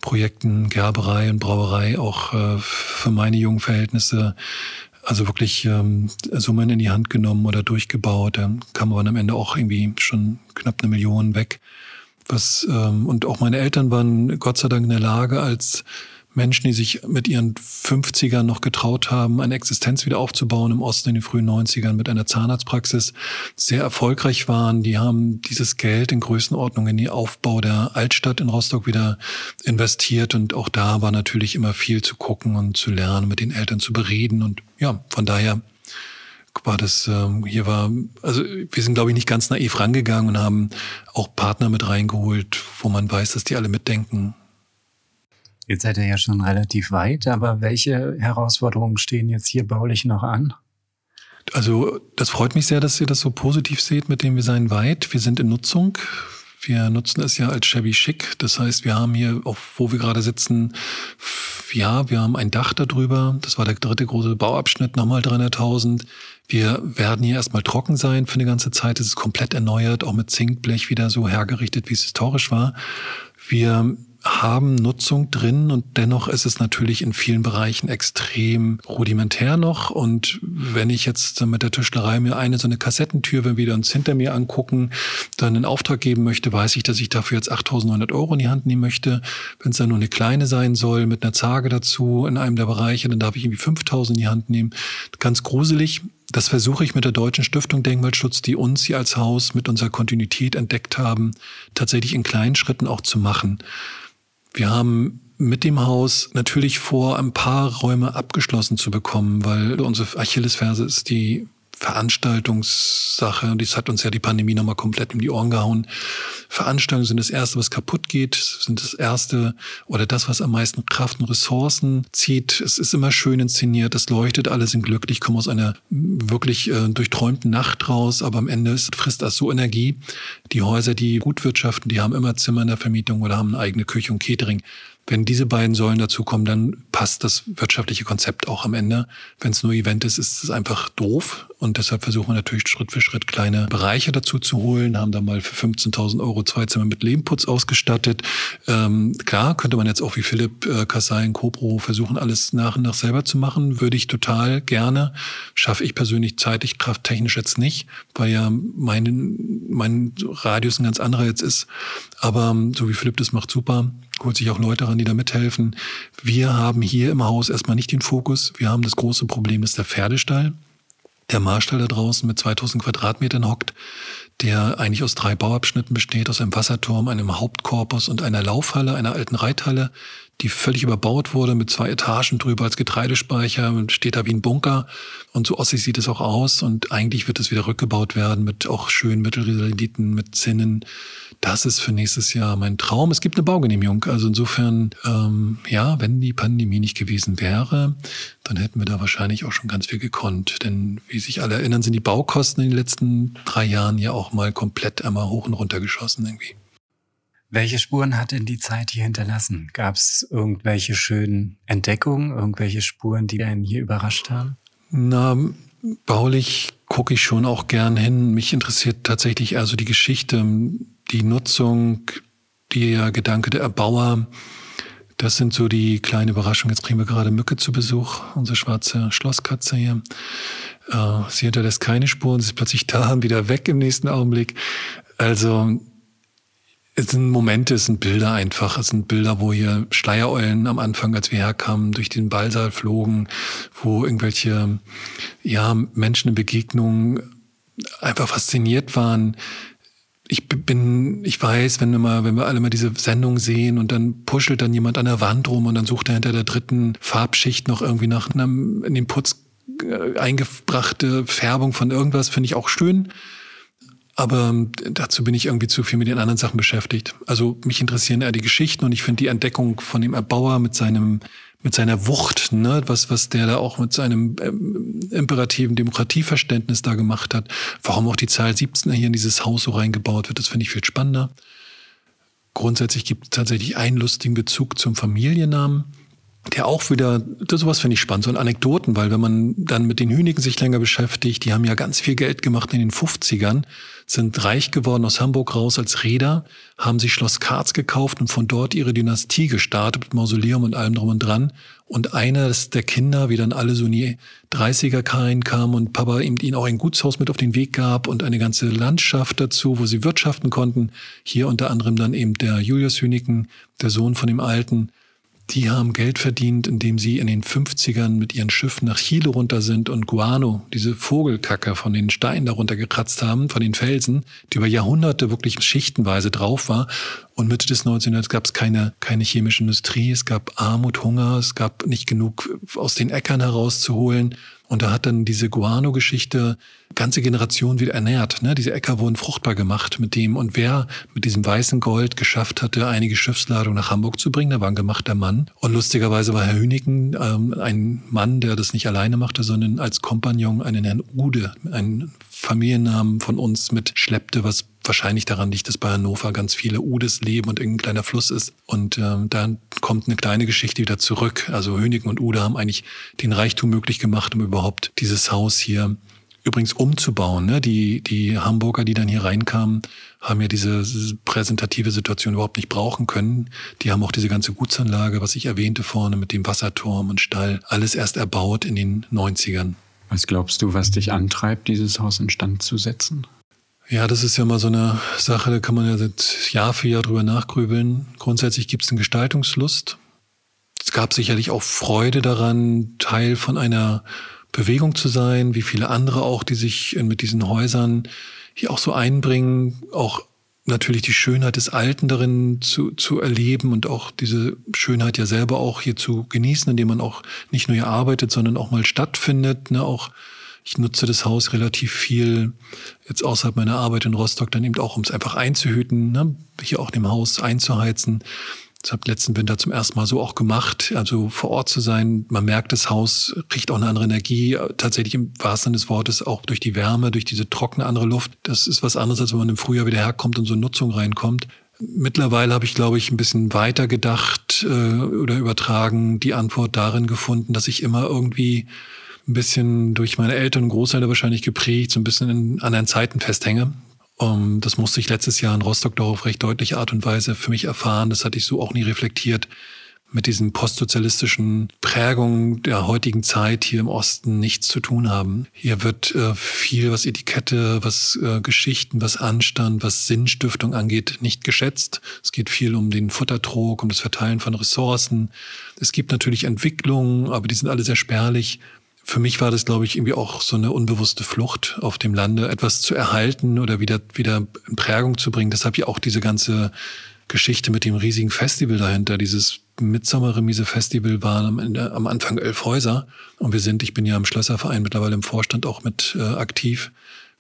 Projekten Gerberei und Brauerei auch äh, für meine jungen Verhältnisse also wirklich ähm, Summen in die Hand genommen oder durchgebaut. Dann kam aber am Ende auch irgendwie schon knapp eine Million weg. Was ähm, und auch meine Eltern waren Gott sei Dank in der Lage, als Menschen, die sich mit ihren 50ern noch getraut haben, eine Existenz wieder aufzubauen im Osten in den frühen 90ern mit einer Zahnarztpraxis, sehr erfolgreich waren. Die haben dieses Geld in Größenordnung in den Aufbau der Altstadt in Rostock wieder investiert. Und auch da war natürlich immer viel zu gucken und zu lernen, mit den Eltern zu bereden. Und ja, von daher war das, ähm, hier war, also wir sind, glaube ich, nicht ganz naiv rangegangen und haben auch Partner mit reingeholt, wo man weiß, dass die alle mitdenken. Jetzt seid ihr ja schon relativ weit, aber welche Herausforderungen stehen jetzt hier baulich noch an? Also das freut mich sehr, dass ihr das so positiv seht mit dem Wir seien weit. Wir sind in Nutzung. Wir nutzen es ja als Chevy Chic. Das heißt, wir haben hier, auf, wo wir gerade sitzen, ja, wir haben ein Dach darüber. Das war der dritte große Bauabschnitt, nochmal 300.000. Wir werden hier erstmal trocken sein für eine ganze Zeit. Es ist komplett erneuert, auch mit Zinkblech wieder so hergerichtet, wie es historisch war. Wir haben Nutzung drin und dennoch ist es natürlich in vielen Bereichen extrem rudimentär noch. Und wenn ich jetzt mit der Tischlerei mir eine so eine Kassettentür, wenn wir uns hinter mir angucken, dann einen Auftrag geben möchte, weiß ich, dass ich dafür jetzt 8.900 Euro in die Hand nehmen möchte. Wenn es dann nur eine kleine sein soll, mit einer Zage dazu in einem der Bereiche, dann darf ich irgendwie 5.000 in die Hand nehmen. Ganz gruselig. Das versuche ich mit der Deutschen Stiftung Denkmalschutz, die uns hier als Haus mit unserer Kontinuität entdeckt haben, tatsächlich in kleinen Schritten auch zu machen. Wir haben mit dem Haus natürlich vor, ein paar Räume abgeschlossen zu bekommen, weil unsere Achillesferse ist die Veranstaltungssache und das hat uns ja die Pandemie nochmal komplett um die Ohren gehauen. Veranstaltungen sind das Erste, was kaputt geht, sind das Erste oder das, was am meisten Kraft und Ressourcen zieht. Es ist immer schön inszeniert, es leuchtet, alle sind glücklich, kommen aus einer wirklich äh, durchträumten Nacht raus, aber am Ende ist, frisst das so Energie. Die Häuser, die gut wirtschaften, die haben immer Zimmer in der Vermietung oder haben eine eigene Küche und Catering. Wenn diese beiden Säulen dazu kommen, dann passt das wirtschaftliche Konzept auch am Ende. Wenn es nur Event ist, ist es einfach doof. Und deshalb versuchen wir natürlich Schritt für Schritt kleine Bereiche dazu zu holen, haben da mal für 15.000 Euro zwei Zimmer mit Lehmputz ausgestattet. Ähm, klar, könnte man jetzt auch wie Philipp äh, Kassai und Copro versuchen, alles nach und nach selber zu machen. Würde ich total gerne. Schaffe ich persönlich zeitlich, krafttechnisch jetzt nicht, weil ja mein, mein Radius ein ganz anderer jetzt ist. Aber so wie Philipp das macht, super holt sich auch Leute ran, die da mithelfen. Wir haben hier im Haus erstmal nicht den Fokus. Wir haben das große Problem, ist der Pferdestall. Der Marstall da draußen mit 2000 Quadratmetern hockt, der eigentlich aus drei Bauabschnitten besteht, aus einem Wasserturm, einem Hauptkorpus und einer Laufhalle, einer alten Reithalle, die völlig überbaut wurde mit zwei Etagen drüber als Getreidespeicher und steht da wie ein Bunker. Und so ossig sieht es auch aus. Und eigentlich wird es wieder rückgebaut werden mit auch schönen Mittelrenditen, mit Zinnen. Das ist für nächstes Jahr mein Traum. Es gibt eine Baugenehmigung. Also insofern, ähm, ja, wenn die Pandemie nicht gewesen wäre, dann hätten wir da wahrscheinlich auch schon ganz viel gekonnt. Denn wie sich alle erinnern, sind die Baukosten in den letzten drei Jahren ja auch mal komplett einmal hoch und runter geschossen irgendwie. Welche Spuren hat denn die Zeit hier hinterlassen? Gab es irgendwelche schönen Entdeckungen, irgendwelche Spuren, die einen hier überrascht haben? Na, baulich gucke ich schon auch gern hin. Mich interessiert tatsächlich eher so die Geschichte, die Nutzung, der Gedanke der Erbauer. Das sind so die kleinen Überraschungen. Jetzt kriegen wir gerade Mücke zu Besuch, unsere schwarze Schlosskatze hier. Äh, sie hinterlässt keine Spuren, sie ist plötzlich da und wieder weg im nächsten Augenblick. Also es sind Momente, es sind Bilder einfach. Es sind Bilder, wo hier Schleiereulen am Anfang, als wir herkamen, durch den Ballsaal flogen, wo irgendwelche ja, Menschen in Begegnungen einfach fasziniert waren. Ich bin, ich weiß, wenn wir mal, wenn wir alle mal diese Sendung sehen und dann puschelt dann jemand an der Wand rum und dann sucht er hinter der dritten Farbschicht noch irgendwie nach einem in den Putz äh, eingebrachte Färbung von irgendwas, finde ich auch schön. Aber ähm, dazu bin ich irgendwie zu viel mit den anderen Sachen beschäftigt. Also mich interessieren eher die Geschichten und ich finde die Entdeckung von dem Erbauer mit seinem mit seiner Wucht, ne, was was der da auch mit seinem ähm, imperativen Demokratieverständnis da gemacht hat. Warum auch die Zahl 17 hier in dieses Haus so reingebaut wird, das finde ich viel spannender. Grundsätzlich gibt es tatsächlich einen lustigen Bezug zum Familiennamen der auch wieder, das sowas finde ich spannend, so ein Anekdoten, weil wenn man dann mit den Hünigen sich länger beschäftigt, die haben ja ganz viel Geld gemacht in den 50ern, sind reich geworden aus Hamburg raus als Räder, haben sich Schloss Karz gekauft und von dort ihre Dynastie gestartet mit Mausoleum und allem drum und dran. Und eines der Kinder, wie dann alle so in die 30er kamen und Papa ihm ihnen auch ein Gutshaus mit auf den Weg gab und eine ganze Landschaft dazu, wo sie wirtschaften konnten. Hier unter anderem dann eben der Julius Hüniken, der Sohn von dem Alten, die haben Geld verdient, indem sie in den 50ern mit ihren Schiffen nach Chile runter sind und Guano, diese Vogelkacke von den Steinen darunter gekratzt haben, von den Felsen, die über Jahrhunderte wirklich schichtenweise drauf war Und Mitte des 19. Jahrhunderts gab es keine, keine chemische Industrie, es gab Armut, Hunger, es gab nicht genug aus den Äckern herauszuholen. Und da hat dann diese Guano-Geschichte ganze Generationen wieder ernährt. Ne? Diese Äcker wurden fruchtbar gemacht mit dem. Und wer mit diesem weißen Gold geschafft hatte, einige Schiffsladungen nach Hamburg zu bringen, der war ein gemachter Mann. Und lustigerweise war Herr Hüniken ähm, ein Mann, der das nicht alleine machte, sondern als Kompagnon einen Herrn Ude, einen Familiennamen von uns mitschleppte, was wahrscheinlich daran liegt, dass bei Hannover ganz viele Udes leben und irgendein kleiner Fluss ist. Und ähm, dann kommt eine kleine Geschichte wieder zurück. Also Hönigen und Ude haben eigentlich den Reichtum möglich gemacht, um überhaupt dieses Haus hier übrigens umzubauen. Ne? Die, die Hamburger, die dann hier reinkamen, haben ja diese präsentative Situation überhaupt nicht brauchen können. Die haben auch diese ganze Gutsanlage, was ich erwähnte vorne mit dem Wasserturm und Stall, alles erst erbaut in den 90ern. Was glaubst du, was dich antreibt, dieses Haus instand zu setzen? Ja, das ist ja mal so eine Sache, da kann man ja Jahr für Jahr drüber nachgrübeln. Grundsätzlich gibt es eine Gestaltungslust. Es gab sicherlich auch Freude daran, Teil von einer Bewegung zu sein, wie viele andere auch, die sich mit diesen Häusern hier auch so einbringen, auch natürlich die Schönheit des Alten darin zu, zu erleben und auch diese Schönheit ja selber auch hier zu genießen, indem man auch nicht nur hier arbeitet, sondern auch mal stattfindet. Ne? Auch ich nutze das Haus relativ viel, jetzt außerhalb meiner Arbeit in Rostock, dann eben auch, um es einfach einzuhüten, ne? hier auch dem Haus einzuheizen. Das habe letzten Winter zum ersten Mal so auch gemacht, also vor Ort zu sein. Man merkt, das Haus kriegt auch eine andere Energie, tatsächlich im wahrsten Sinne des Wortes auch durch die Wärme, durch diese trockene andere Luft. Das ist was anderes, als wenn man im Frühjahr wieder herkommt und so in Nutzung reinkommt. Mittlerweile habe ich, glaube ich, ein bisschen weiter gedacht äh, oder übertragen die Antwort darin gefunden, dass ich immer irgendwie ein bisschen durch meine Eltern und Großeltern wahrscheinlich geprägt, so ein bisschen in anderen Zeiten festhänge. Um, das musste ich letztes Jahr in Rostock doch recht deutliche Art und Weise für mich erfahren. Das hatte ich so auch nie reflektiert mit diesen postsozialistischen Prägungen der heutigen Zeit hier im Osten nichts zu tun haben. Hier wird äh, viel, was Etikette, was äh, Geschichten, was Anstand, was Sinnstiftung angeht, nicht geschätzt. Es geht viel um den Futtertrog, um das Verteilen von Ressourcen. Es gibt natürlich Entwicklungen, aber die sind alle sehr spärlich für mich war das, glaube ich, irgendwie auch so eine unbewusste Flucht auf dem Lande, etwas zu erhalten oder wieder, wieder in Prägung zu bringen. Deshalb ja auch diese ganze Geschichte mit dem riesigen Festival dahinter. Dieses Mitsommerremise Festival waren am, Ende, am Anfang elf Häuser. Und wir sind, ich bin ja im Schlösserverein mittlerweile im Vorstand auch mit äh, aktiv.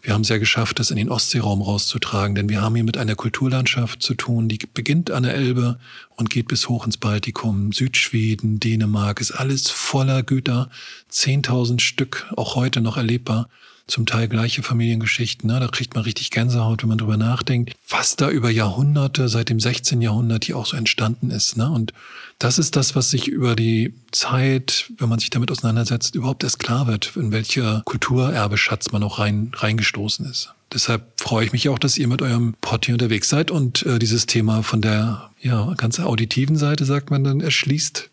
Wir haben es ja geschafft, das in den Ostseeraum rauszutragen, denn wir haben hier mit einer Kulturlandschaft zu tun, die beginnt an der Elbe und geht bis hoch ins Baltikum. Südschweden, Dänemark ist alles voller Güter, 10.000 Stück, auch heute noch erlebbar zum Teil gleiche Familiengeschichten. Ne? Da kriegt man richtig Gänsehaut, wenn man drüber nachdenkt, was da über Jahrhunderte, seit dem 16. Jahrhundert hier auch so entstanden ist. Ne? Und das ist das, was sich über die Zeit, wenn man sich damit auseinandersetzt, überhaupt erst klar wird, in welcher Kulturerbeschatz man auch rein, reingestoßen ist. Deshalb freue ich mich auch, dass ihr mit eurem Pod hier unterwegs seid und äh, dieses Thema von der ja, ganz auditiven Seite, sagt man dann, erschließt.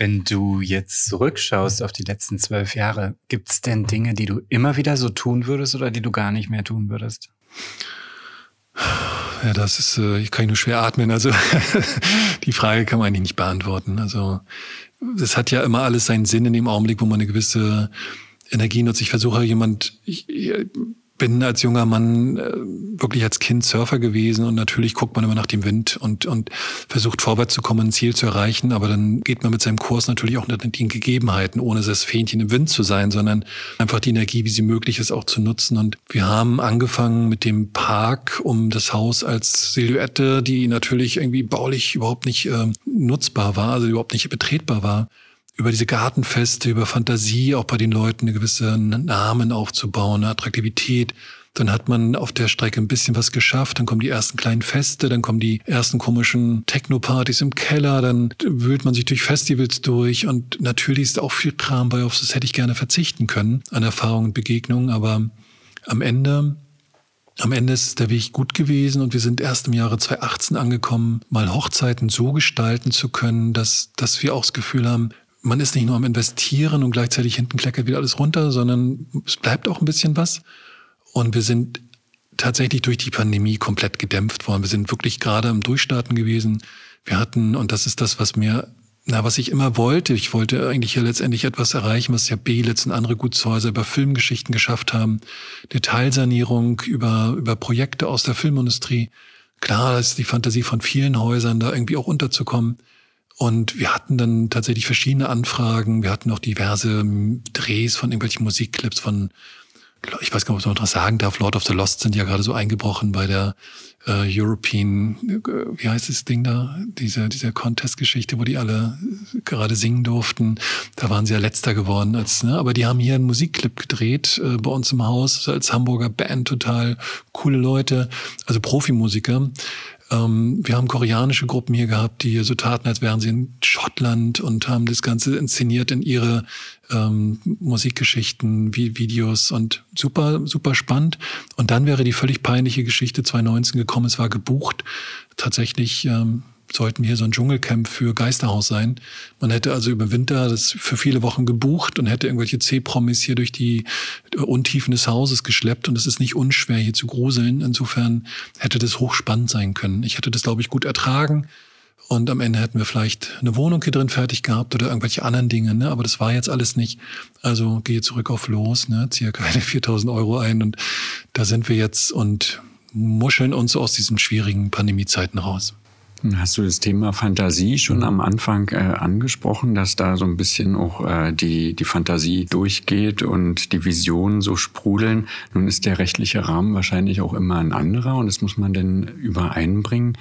Wenn du jetzt zurückschaust auf die letzten zwölf Jahre, gibt es denn Dinge, die du immer wieder so tun würdest oder die du gar nicht mehr tun würdest? Ja, das ist, äh, ich kann nur schwer atmen. Also die Frage kann man eigentlich nicht beantworten. Also es hat ja immer alles seinen Sinn in dem Augenblick, wo man eine gewisse Energie nutzt. Ich versuche jemand, ich, bin als junger Mann äh, wirklich als Kind Surfer gewesen und natürlich guckt man immer nach dem Wind und, und versucht vorwärts zu kommen, ein Ziel zu erreichen, aber dann geht man mit seinem Kurs natürlich auch nach den Gegebenheiten, ohne das Fähnchen im Wind zu sein, sondern einfach die Energie, wie sie möglich ist, auch zu nutzen. Und wir haben angefangen mit dem Park um das Haus als Silhouette, die natürlich irgendwie baulich überhaupt nicht äh, nutzbar war, also überhaupt nicht betretbar war über diese Gartenfeste, über Fantasie auch bei den Leuten eine gewisse Namen aufzubauen, eine Attraktivität. Dann hat man auf der Strecke ein bisschen was geschafft, dann kommen die ersten kleinen Feste, dann kommen die ersten komischen Techno-Partys im Keller, dann wühlt man sich durch Festivals durch. Und natürlich ist auch viel Kram bei, auf. Das hätte ich gerne verzichten können an Erfahrungen und Begegnungen, aber am Ende am Ende ist der Weg gut gewesen. Und wir sind erst im Jahre 2018 angekommen, mal Hochzeiten so gestalten zu können, dass, dass wir auch das Gefühl haben, man ist nicht nur am Investieren und gleichzeitig hinten kleckert wieder alles runter, sondern es bleibt auch ein bisschen was. Und wir sind tatsächlich durch die Pandemie komplett gedämpft worden. Wir sind wirklich gerade im Durchstarten gewesen. Wir hatten, und das ist das, was mir, na, was ich immer wollte, ich wollte eigentlich ja letztendlich etwas erreichen, was ja Belitz und andere Gutshäuser über Filmgeschichten geschafft haben. Detailsanierung über, über Projekte aus der Filmindustrie klar, das ist die Fantasie von vielen Häusern, da irgendwie auch unterzukommen. Und wir hatten dann tatsächlich verschiedene Anfragen. Wir hatten auch diverse Drehs von irgendwelchen Musikclips von, ich weiß gar nicht, ob man noch sagen darf, Lord of the Lost sind ja gerade so eingebrochen bei der äh, European, äh, wie heißt das Ding da? Diese, diese Contest-Geschichte, wo die alle gerade singen durften. Da waren sie ja letzter geworden. Als, ne? Aber die haben hier einen Musikclip gedreht äh, bei uns im Haus als Hamburger Band, total coole Leute, also Profimusiker. Ähm, wir haben koreanische Gruppen hier gehabt, die so taten, als wären sie in Schottland und haben das Ganze inszeniert in ihre ähm, Musikgeschichten, wie Videos und super, super spannend. Und dann wäre die völlig peinliche Geschichte 2019 gekommen. Es war gebucht. Tatsächlich ähm, sollten hier so ein Dschungelcamp für Geisterhaus sein. Man hätte also über Winter das für viele Wochen gebucht und hätte irgendwelche C-Promis hier durch die Untiefen des Hauses geschleppt und es ist nicht unschwer hier zu gruseln. Insofern hätte das hochspannend sein können. Ich hätte das, glaube ich, gut ertragen. Und am Ende hätten wir vielleicht eine Wohnung hier drin fertig gehabt oder irgendwelche anderen Dinge, ne? Aber das war jetzt alles nicht. Also gehe zurück auf los, ne? Ziehe keine 4000 Euro ein und da sind wir jetzt und muscheln uns aus diesen schwierigen Pandemiezeiten raus. Hast du das Thema Fantasie schon am Anfang äh, angesprochen, dass da so ein bisschen auch äh, die, die Fantasie durchgeht und die Visionen so sprudeln? Nun ist der rechtliche Rahmen wahrscheinlich auch immer ein anderer und das muss man denn übereinbringen.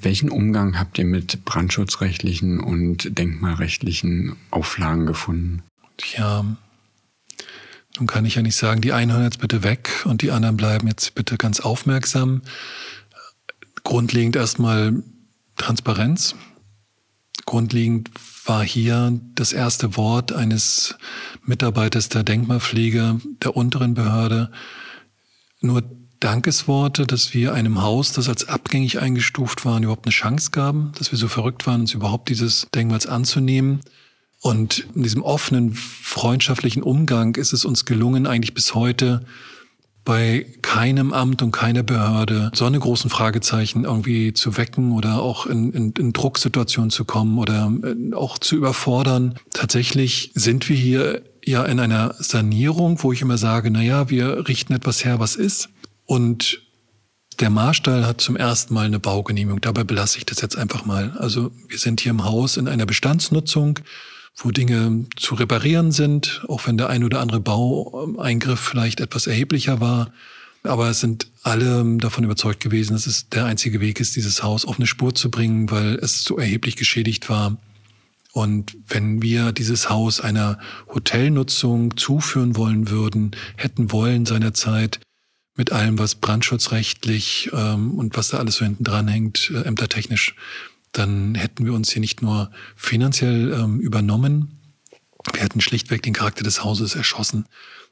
Welchen Umgang habt ihr mit brandschutzrechtlichen und denkmalrechtlichen Auflagen gefunden? Ja, nun kann ich ja nicht sagen, die einen hören jetzt bitte weg und die anderen bleiben jetzt bitte ganz aufmerksam. Grundlegend erstmal Transparenz. Grundlegend war hier das erste Wort eines Mitarbeiters der Denkmalpflege der unteren Behörde nur Dankesworte, dass wir einem Haus, das als abgängig eingestuft war, überhaupt eine Chance gaben, dass wir so verrückt waren, uns überhaupt dieses Denkmals anzunehmen. Und in diesem offenen, freundschaftlichen Umgang ist es uns gelungen, eigentlich bis heute bei keinem Amt und keiner Behörde so eine großen Fragezeichen irgendwie zu wecken oder auch in, in, in Drucksituationen zu kommen oder äh, auch zu überfordern. Tatsächlich sind wir hier ja in einer Sanierung, wo ich immer sage, na ja, wir richten etwas her, was ist. Und der Marstall hat zum ersten Mal eine Baugenehmigung. Dabei belasse ich das jetzt einfach mal. Also wir sind hier im Haus in einer Bestandsnutzung wo Dinge zu reparieren sind, auch wenn der ein oder andere Baueingriff vielleicht etwas erheblicher war. Aber es sind alle davon überzeugt gewesen, dass es der einzige Weg ist, dieses Haus auf eine Spur zu bringen, weil es so erheblich geschädigt war. Und wenn wir dieses Haus einer Hotelnutzung zuführen wollen würden, hätten wollen seinerzeit, mit allem, was brandschutzrechtlich ähm, und was da alles so hinten dran hängt, äh, ämtertechnisch dann hätten wir uns hier nicht nur finanziell ähm, übernommen, wir hätten schlichtweg den Charakter des Hauses erschossen.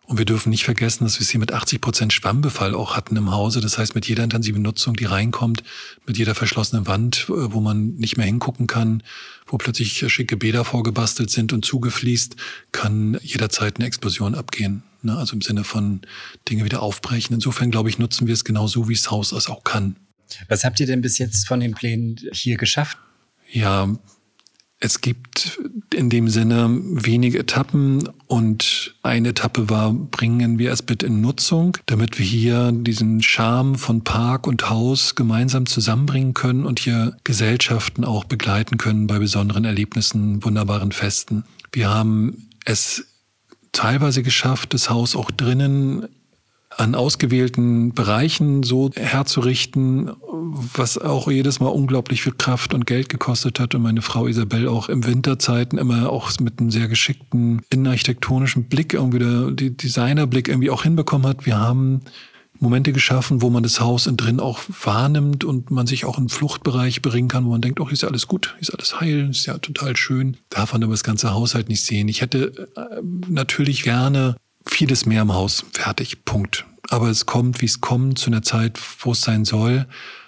Und wir dürfen nicht vergessen, dass wir es hier mit 80 Prozent Schwammbefall auch hatten im Hause. Das heißt, mit jeder intensiven Nutzung, die reinkommt, mit jeder verschlossenen Wand, äh, wo man nicht mehr hingucken kann, wo plötzlich schicke Bäder vorgebastelt sind und zugefließt, kann jederzeit eine Explosion abgehen. Ne? Also im Sinne von Dinge wieder aufbrechen. Insofern, glaube ich, nutzen wir es genau so, wie das Haus es auch kann. Was habt ihr denn bis jetzt von den Plänen hier geschafft? Ja, es gibt in dem Sinne wenige Etappen und eine Etappe war, bringen wir es bitte in Nutzung, damit wir hier diesen Charme von Park und Haus gemeinsam zusammenbringen können und hier Gesellschaften auch begleiten können bei besonderen Erlebnissen, wunderbaren Festen. Wir haben es teilweise geschafft, das Haus auch drinnen an ausgewählten Bereichen so herzurichten, was auch jedes Mal unglaublich viel Kraft und Geld gekostet hat und meine Frau Isabel auch im Winterzeiten immer auch mit einem sehr geschickten innenarchitektonischen Blick irgendwie der Designerblick irgendwie auch hinbekommen hat. Wir haben Momente geschaffen, wo man das Haus in drin auch wahrnimmt und man sich auch in Fluchtbereich bringen kann, wo man denkt, oh, ist ja alles gut, ist alles heil, ist ja total schön. Darf man aber das ganze Haus halt nicht sehen. Ich hätte äh, natürlich gerne vieles mehr im Haus fertig. Punkt. Aber es kommt, wie es kommt, zu einer Zeit, wo es sein soll.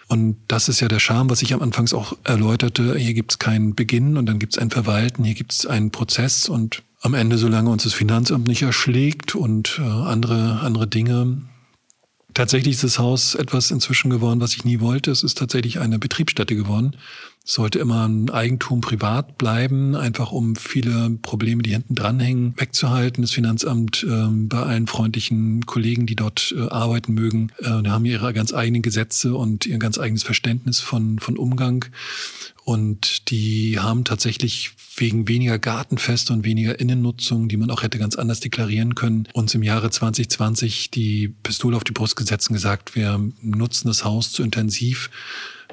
Und das ist ja der Charme, was ich am Anfangs auch erläuterte. Hier gibt es keinen Beginn und dann gibt es ein Verwalten, hier gibt es einen Prozess und am Ende, solange uns das Finanzamt nicht erschlägt und äh, andere, andere Dinge, Tatsächlich ist das Haus etwas inzwischen geworden, was ich nie wollte. Es ist tatsächlich eine Betriebsstätte geworden. Sollte immer ein Eigentum privat bleiben, einfach um viele Probleme, die hinten dranhängen, wegzuhalten. Das Finanzamt äh, bei allen freundlichen Kollegen, die dort äh, arbeiten mögen, äh, haben ihre ganz eigenen Gesetze und ihr ganz eigenes Verständnis von, von Umgang. Und die haben tatsächlich wegen weniger Gartenfeste und weniger Innennutzung, die man auch hätte ganz anders deklarieren können, uns im Jahre 2020 die Pistole auf die Brust gesetzt und gesagt, wir nutzen das Haus zu intensiv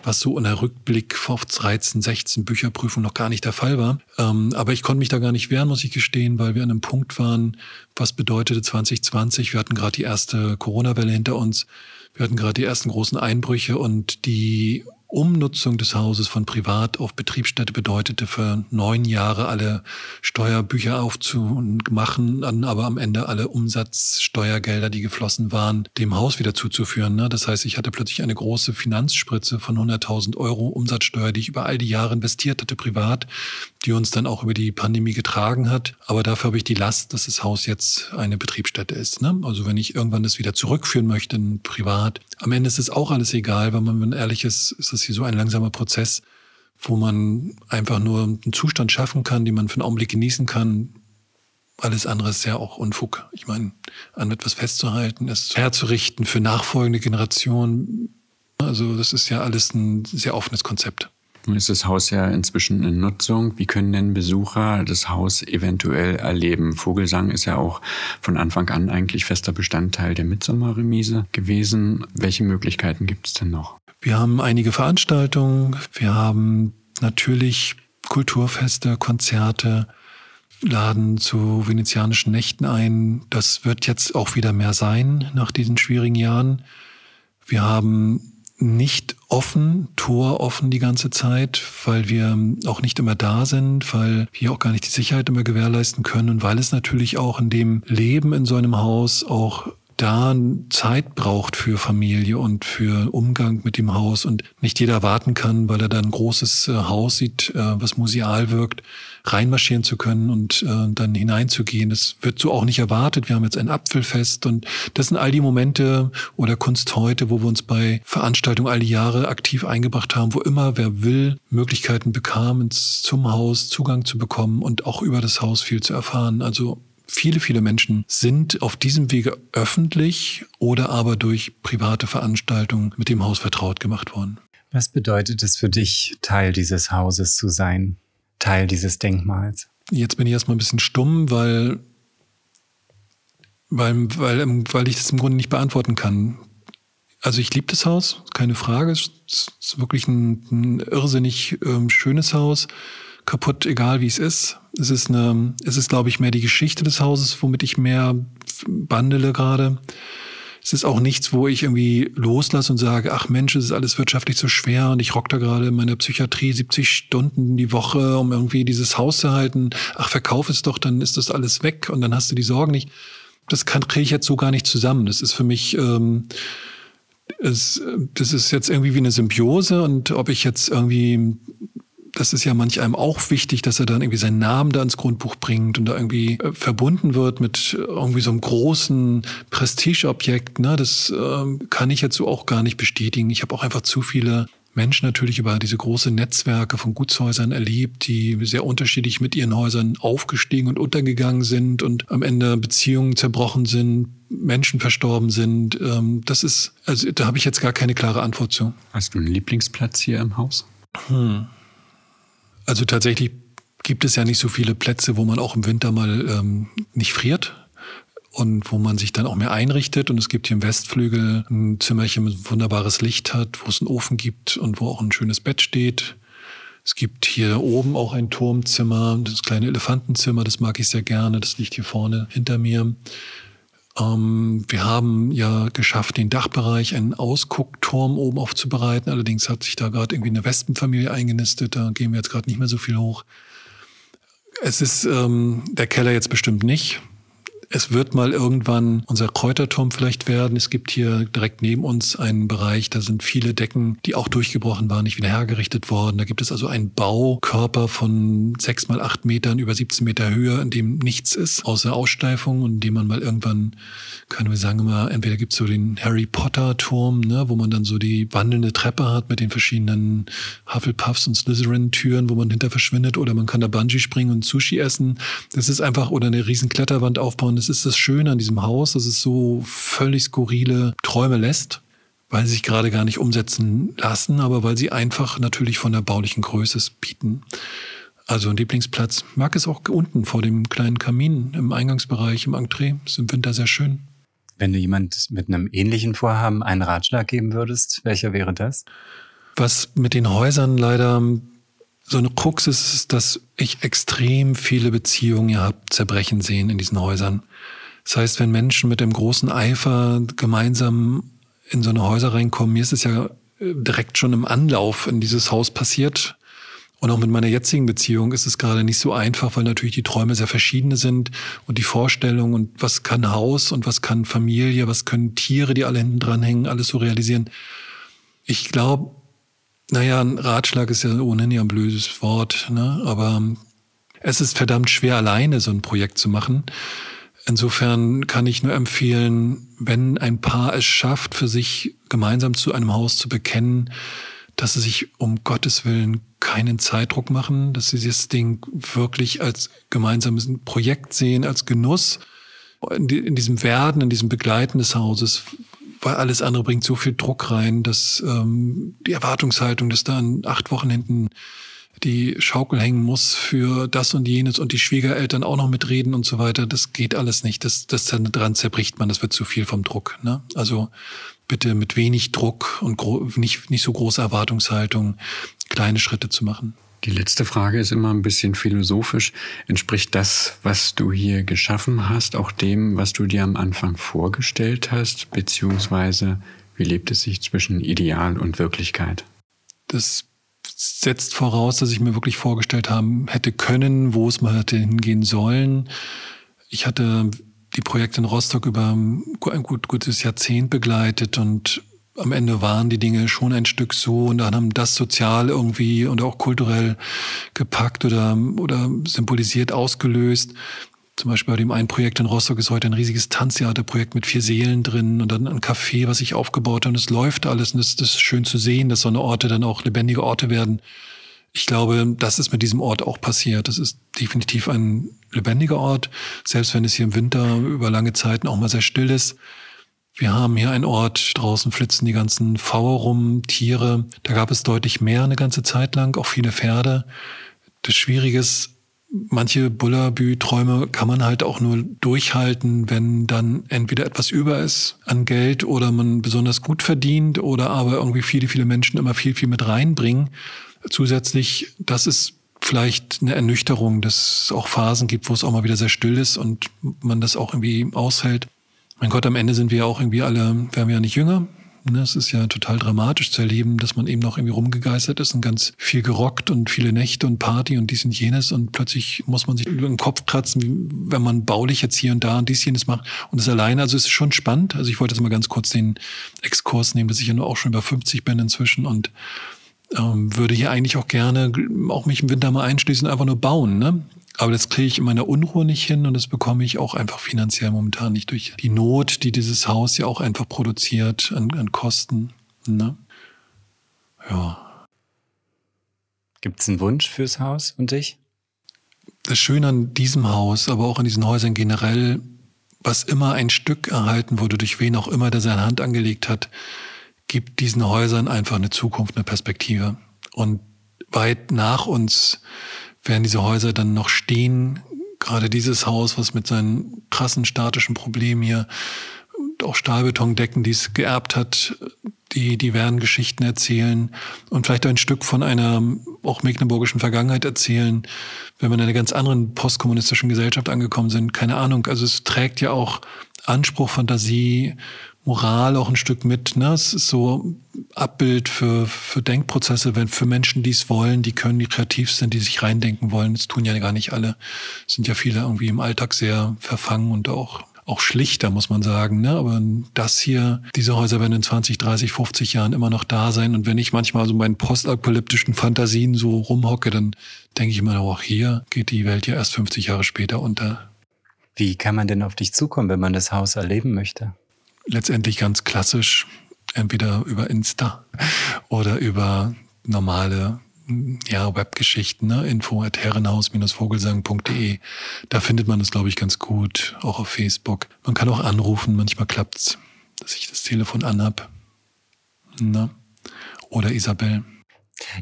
was so in der Rückblick auf 13, 16 Bücherprüfung noch gar nicht der Fall war. Ähm, aber ich konnte mich da gar nicht wehren, muss ich gestehen, weil wir an einem Punkt waren, was bedeutete 2020. Wir hatten gerade die erste Corona-Welle hinter uns. Wir hatten gerade die ersten großen Einbrüche und die Umnutzung des Hauses von Privat auf Betriebsstätte bedeutete für neun Jahre alle Steuerbücher aufzumachen, dann aber am Ende alle Umsatzsteuergelder, die geflossen waren, dem Haus wieder zuzuführen. Ne? Das heißt, ich hatte plötzlich eine große Finanzspritze von 100.000 Euro Umsatzsteuer, die ich über all die Jahre investiert hatte privat, die uns dann auch über die Pandemie getragen hat. Aber dafür habe ich die Last, dass das Haus jetzt eine Betriebsstätte ist. Ne? Also wenn ich irgendwann das wieder zurückführen möchte, privat, am Ende ist es auch alles egal, weil man, ehrlich ist, ist hier so ein langsamer Prozess, wo man einfach nur einen Zustand schaffen kann, den man für einen Augenblick genießen kann. Alles andere ist ja auch Unfug. Ich meine, an etwas festzuhalten, es herzurichten für nachfolgende Generationen. Also das ist ja alles ein sehr offenes Konzept. Nun ist das Haus ja inzwischen in Nutzung. Wie können denn Besucher das Haus eventuell erleben? Vogelsang ist ja auch von Anfang an eigentlich fester Bestandteil der Mitsommerremise gewesen. Welche Möglichkeiten gibt es denn noch? Wir haben einige Veranstaltungen. Wir haben natürlich Kulturfeste, Konzerte, laden zu venezianischen Nächten ein. Das wird jetzt auch wieder mehr sein nach diesen schwierigen Jahren. Wir haben nicht offen, Tor offen die ganze Zeit, weil wir auch nicht immer da sind, weil wir auch gar nicht die Sicherheit immer gewährleisten können und weil es natürlich auch in dem Leben in so einem Haus auch da Zeit braucht für Familie und für Umgang mit dem Haus und nicht jeder warten kann, weil er da ein großes äh, Haus sieht, äh, was museal wirkt, reinmarschieren zu können und äh, dann hineinzugehen. Das wird so auch nicht erwartet. Wir haben jetzt ein Apfelfest und das sind all die Momente oder Kunst heute, wo wir uns bei Veranstaltungen all die Jahre aktiv eingebracht haben, wo immer wer will, Möglichkeiten bekam, ins, zum Haus Zugang zu bekommen und auch über das Haus viel zu erfahren. Also Viele, viele Menschen sind auf diesem Wege öffentlich oder aber durch private Veranstaltungen mit dem Haus vertraut gemacht worden. Was bedeutet es für dich, Teil dieses Hauses zu sein, Teil dieses Denkmals? Jetzt bin ich erstmal ein bisschen stumm, weil, weil, weil, weil ich das im Grunde nicht beantworten kann. Also ich liebe das Haus, keine Frage. Es ist wirklich ein, ein irrsinnig ähm, schönes Haus kaputt, egal wie es ist. Es ist eine, es ist, glaube ich, mehr die Geschichte des Hauses, womit ich mehr bandele gerade. Es ist auch nichts, wo ich irgendwie loslasse und sage, ach Mensch, es ist alles wirtschaftlich so schwer und ich rock da gerade in meiner Psychiatrie 70 Stunden die Woche, um irgendwie dieses Haus zu halten. Ach, verkauf es doch, dann ist das alles weg und dann hast du die Sorgen nicht. Das kann, kriege ich jetzt so gar nicht zusammen. Das ist für mich, ähm, es, das ist jetzt irgendwie wie eine Symbiose und ob ich jetzt irgendwie das ist ja manch einem auch wichtig, dass er dann irgendwie seinen Namen da ins Grundbuch bringt und da irgendwie äh, verbunden wird mit irgendwie so einem großen Prestigeobjekt. Ne? Das äh, kann ich jetzt so auch gar nicht bestätigen. Ich habe auch einfach zu viele Menschen natürlich über diese große Netzwerke von Gutshäusern erlebt, die sehr unterschiedlich mit ihren Häusern aufgestiegen und untergegangen sind und am Ende Beziehungen zerbrochen sind, Menschen verstorben sind. Ähm, das ist, also da habe ich jetzt gar keine klare Antwort zu. Hast du einen Lieblingsplatz hier im Haus? Hm. Also tatsächlich gibt es ja nicht so viele Plätze, wo man auch im Winter mal ähm, nicht friert und wo man sich dann auch mehr einrichtet. Und es gibt hier im Westflügel ein Zimmerchen mit wunderbares Licht hat, wo es einen Ofen gibt und wo auch ein schönes Bett steht. Es gibt hier oben auch ein Turmzimmer, das kleine Elefantenzimmer, das mag ich sehr gerne. Das liegt hier vorne hinter mir. Ähm, wir haben ja geschafft, den Dachbereich, einen Ausguckturm oben aufzubereiten. Allerdings hat sich da gerade irgendwie eine Wespenfamilie eingenistet. Da gehen wir jetzt gerade nicht mehr so viel hoch. Es ist ähm, der Keller jetzt bestimmt nicht. Es wird mal irgendwann unser Kräuterturm vielleicht werden. Es gibt hier direkt neben uns einen Bereich, da sind viele Decken, die auch durchgebrochen waren, nicht wieder hergerichtet worden. Da gibt es also einen Baukörper von sechs mal acht Metern über 17 Meter Höhe, in dem nichts ist, außer Aussteifung und in dem man mal irgendwann, können wir sagen immer, entweder gibt es so den Harry Potter Turm, ne, wo man dann so die wandelnde Treppe hat mit den verschiedenen Hufflepuffs und Slytherin Türen, wo man hinter verschwindet, oder man kann da Bungee springen und Sushi essen. Das ist einfach, oder eine riesen Kletterwand aufbauen das ist das Schöne an diesem Haus, dass es so völlig skurrile Träume lässt, weil sie sich gerade gar nicht umsetzen lassen, aber weil sie einfach natürlich von der baulichen Größe bieten. Also ein Lieblingsplatz mag es auch unten vor dem kleinen Kamin im Eingangsbereich, im Entree. Ist im Winter sehr schön. Wenn du jemand mit einem ähnlichen Vorhaben einen Ratschlag geben würdest, welcher wäre das? Was mit den Häusern leider so eine Krux ist, ist, dass ich extrem viele Beziehungen ja hab zerbrechen sehen in diesen Häusern. Das heißt, wenn Menschen mit dem großen Eifer gemeinsam in so eine Häuser reinkommen, mir ist es ja äh, direkt schon im Anlauf in dieses Haus passiert. Und auch mit meiner jetzigen Beziehung ist es gerade nicht so einfach, weil natürlich die Träume sehr verschiedene sind und die Vorstellung und was kann Haus und was kann Familie, was können Tiere, die alle hinten dran hängen, alles so realisieren. Ich glaube, naja, ein Ratschlag ist ja ohnehin ja ein blödes Wort, ne? aber es ist verdammt schwer, alleine so ein Projekt zu machen. Insofern kann ich nur empfehlen, wenn ein Paar es schafft, für sich gemeinsam zu einem Haus zu bekennen, dass sie sich um Gottes Willen keinen Zeitdruck machen, dass sie das Ding wirklich als gemeinsames Projekt sehen, als Genuss in, diesem Werden, in diesem Begleiten des Hauses weil alles andere bringt so viel Druck rein, dass ähm, die Erwartungshaltung, dass da in acht Wochen hinten die Schaukel hängen muss für das und jenes und die Schwiegereltern auch noch mitreden und so weiter, das geht alles nicht. Das, das dran zerbricht man, das wird zu viel vom Druck. Ne? Also bitte mit wenig Druck und nicht, nicht so große Erwartungshaltung kleine Schritte zu machen. Die letzte Frage ist immer ein bisschen philosophisch. Entspricht das, was du hier geschaffen hast, auch dem, was du dir am Anfang vorgestellt hast? Beziehungsweise, wie lebt es sich zwischen Ideal und Wirklichkeit? Das setzt voraus, dass ich mir wirklich vorgestellt haben hätte können, wo es mal hätte hingehen sollen. Ich hatte die Projekte in Rostock über ein gut, gutes Jahrzehnt begleitet und am Ende waren die Dinge schon ein Stück so und dann haben das sozial irgendwie und auch kulturell gepackt oder, oder symbolisiert ausgelöst. Zum Beispiel bei dem einen Projekt in Rostock ist heute ein riesiges Tanztheaterprojekt mit vier Seelen drin und dann ein Café, was ich aufgebaut habe und es läuft alles und das ist schön zu sehen, dass so eine Orte dann auch lebendige Orte werden. Ich glaube, das ist mit diesem Ort auch passiert. Das ist definitiv ein lebendiger Ort, selbst wenn es hier im Winter über lange Zeiten auch mal sehr still ist. Wir haben hier einen Ort, draußen flitzen die ganzen Pfaue rum, Tiere. Da gab es deutlich mehr eine ganze Zeit lang, auch viele Pferde. Das Schwierige ist, manche Bullabü-Träume kann man halt auch nur durchhalten, wenn dann entweder etwas über ist an Geld oder man besonders gut verdient oder aber irgendwie viele, viele Menschen immer viel, viel mit reinbringen. Zusätzlich, das ist vielleicht eine Ernüchterung, dass es auch Phasen gibt, wo es auch mal wieder sehr still ist und man das auch irgendwie aushält. Mein Gott, am Ende sind wir ja auch irgendwie alle, werden wir ja nicht jünger. Ne, es ist ja total dramatisch zu erleben, dass man eben noch irgendwie rumgegeistert ist und ganz viel gerockt und viele Nächte und Party und dies und jenes und plötzlich muss man sich über den Kopf kratzen, wenn man baulich jetzt hier und da und dies jenes macht und das alleine. Also es ist schon spannend. Also ich wollte jetzt mal ganz kurz den Exkurs nehmen, dass ich ja nur auch schon über 50 bin inzwischen und ähm, würde hier eigentlich auch gerne auch mich im Winter mal einschließen, einfach nur bauen. Ne? Aber das kriege ich in meiner Unruhe nicht hin und das bekomme ich auch einfach finanziell momentan nicht durch die Not, die dieses Haus ja auch einfach produziert an, an Kosten. Ne? Ja. Gibt es einen Wunsch fürs Haus und dich? Das Schöne an diesem Haus, aber auch an diesen Häusern generell, was immer ein Stück erhalten wurde, durch wen auch immer, der seine Hand angelegt hat, gibt diesen Häusern einfach eine Zukunft, eine Perspektive. Und weit nach uns werden diese Häuser dann noch stehen. Gerade dieses Haus, was mit seinen krassen statischen Problemen hier auch Stahlbetondecken, die es geerbt hat, die, die werden Geschichten erzählen und vielleicht ein Stück von einer auch mecklenburgischen Vergangenheit erzählen, wenn wir in einer ganz anderen postkommunistischen Gesellschaft angekommen sind. Keine Ahnung. Also es trägt ja auch Anspruch, Fantasie, Moral auch ein Stück mit. Ne? Es ist so Abbild für, für Denkprozesse, wenn für Menschen, die es wollen, die können, die kreativ sind, die sich reindenken wollen. Das tun ja gar nicht alle. Es sind ja viele irgendwie im Alltag sehr verfangen und auch auch schlichter, muss man sagen. Ne? Aber das hier, diese Häuser werden in 20, 30, 50 Jahren immer noch da sein. Und wenn ich manchmal so meinen postapokalyptischen Fantasien so rumhocke, dann denke ich immer, auch hier geht die Welt ja erst 50 Jahre später unter. Wie kann man denn auf dich zukommen, wenn man das Haus erleben möchte? Letztendlich ganz klassisch, entweder über Insta oder über normale ja, Webgeschichten, ne? info at herrenhaus-vogelsang.de. Da findet man es, glaube ich, ganz gut, auch auf Facebook. Man kann auch anrufen, manchmal klappt's, dass ich das Telefon anhab. Ne? Oder Isabel.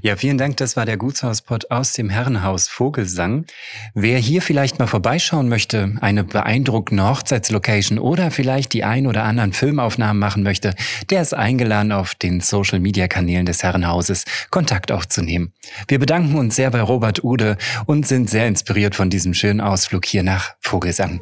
Ja, vielen Dank. Das war der Gutshauspot aus dem Herrenhaus Vogelsang. Wer hier vielleicht mal vorbeischauen möchte, eine beeindruckende Hochzeitslocation oder vielleicht die ein oder anderen Filmaufnahmen machen möchte, der ist eingeladen, auf den Social Media Kanälen des Herrenhauses Kontakt aufzunehmen. Wir bedanken uns sehr bei Robert Ude und sind sehr inspiriert von diesem schönen Ausflug hier nach Vogelsang.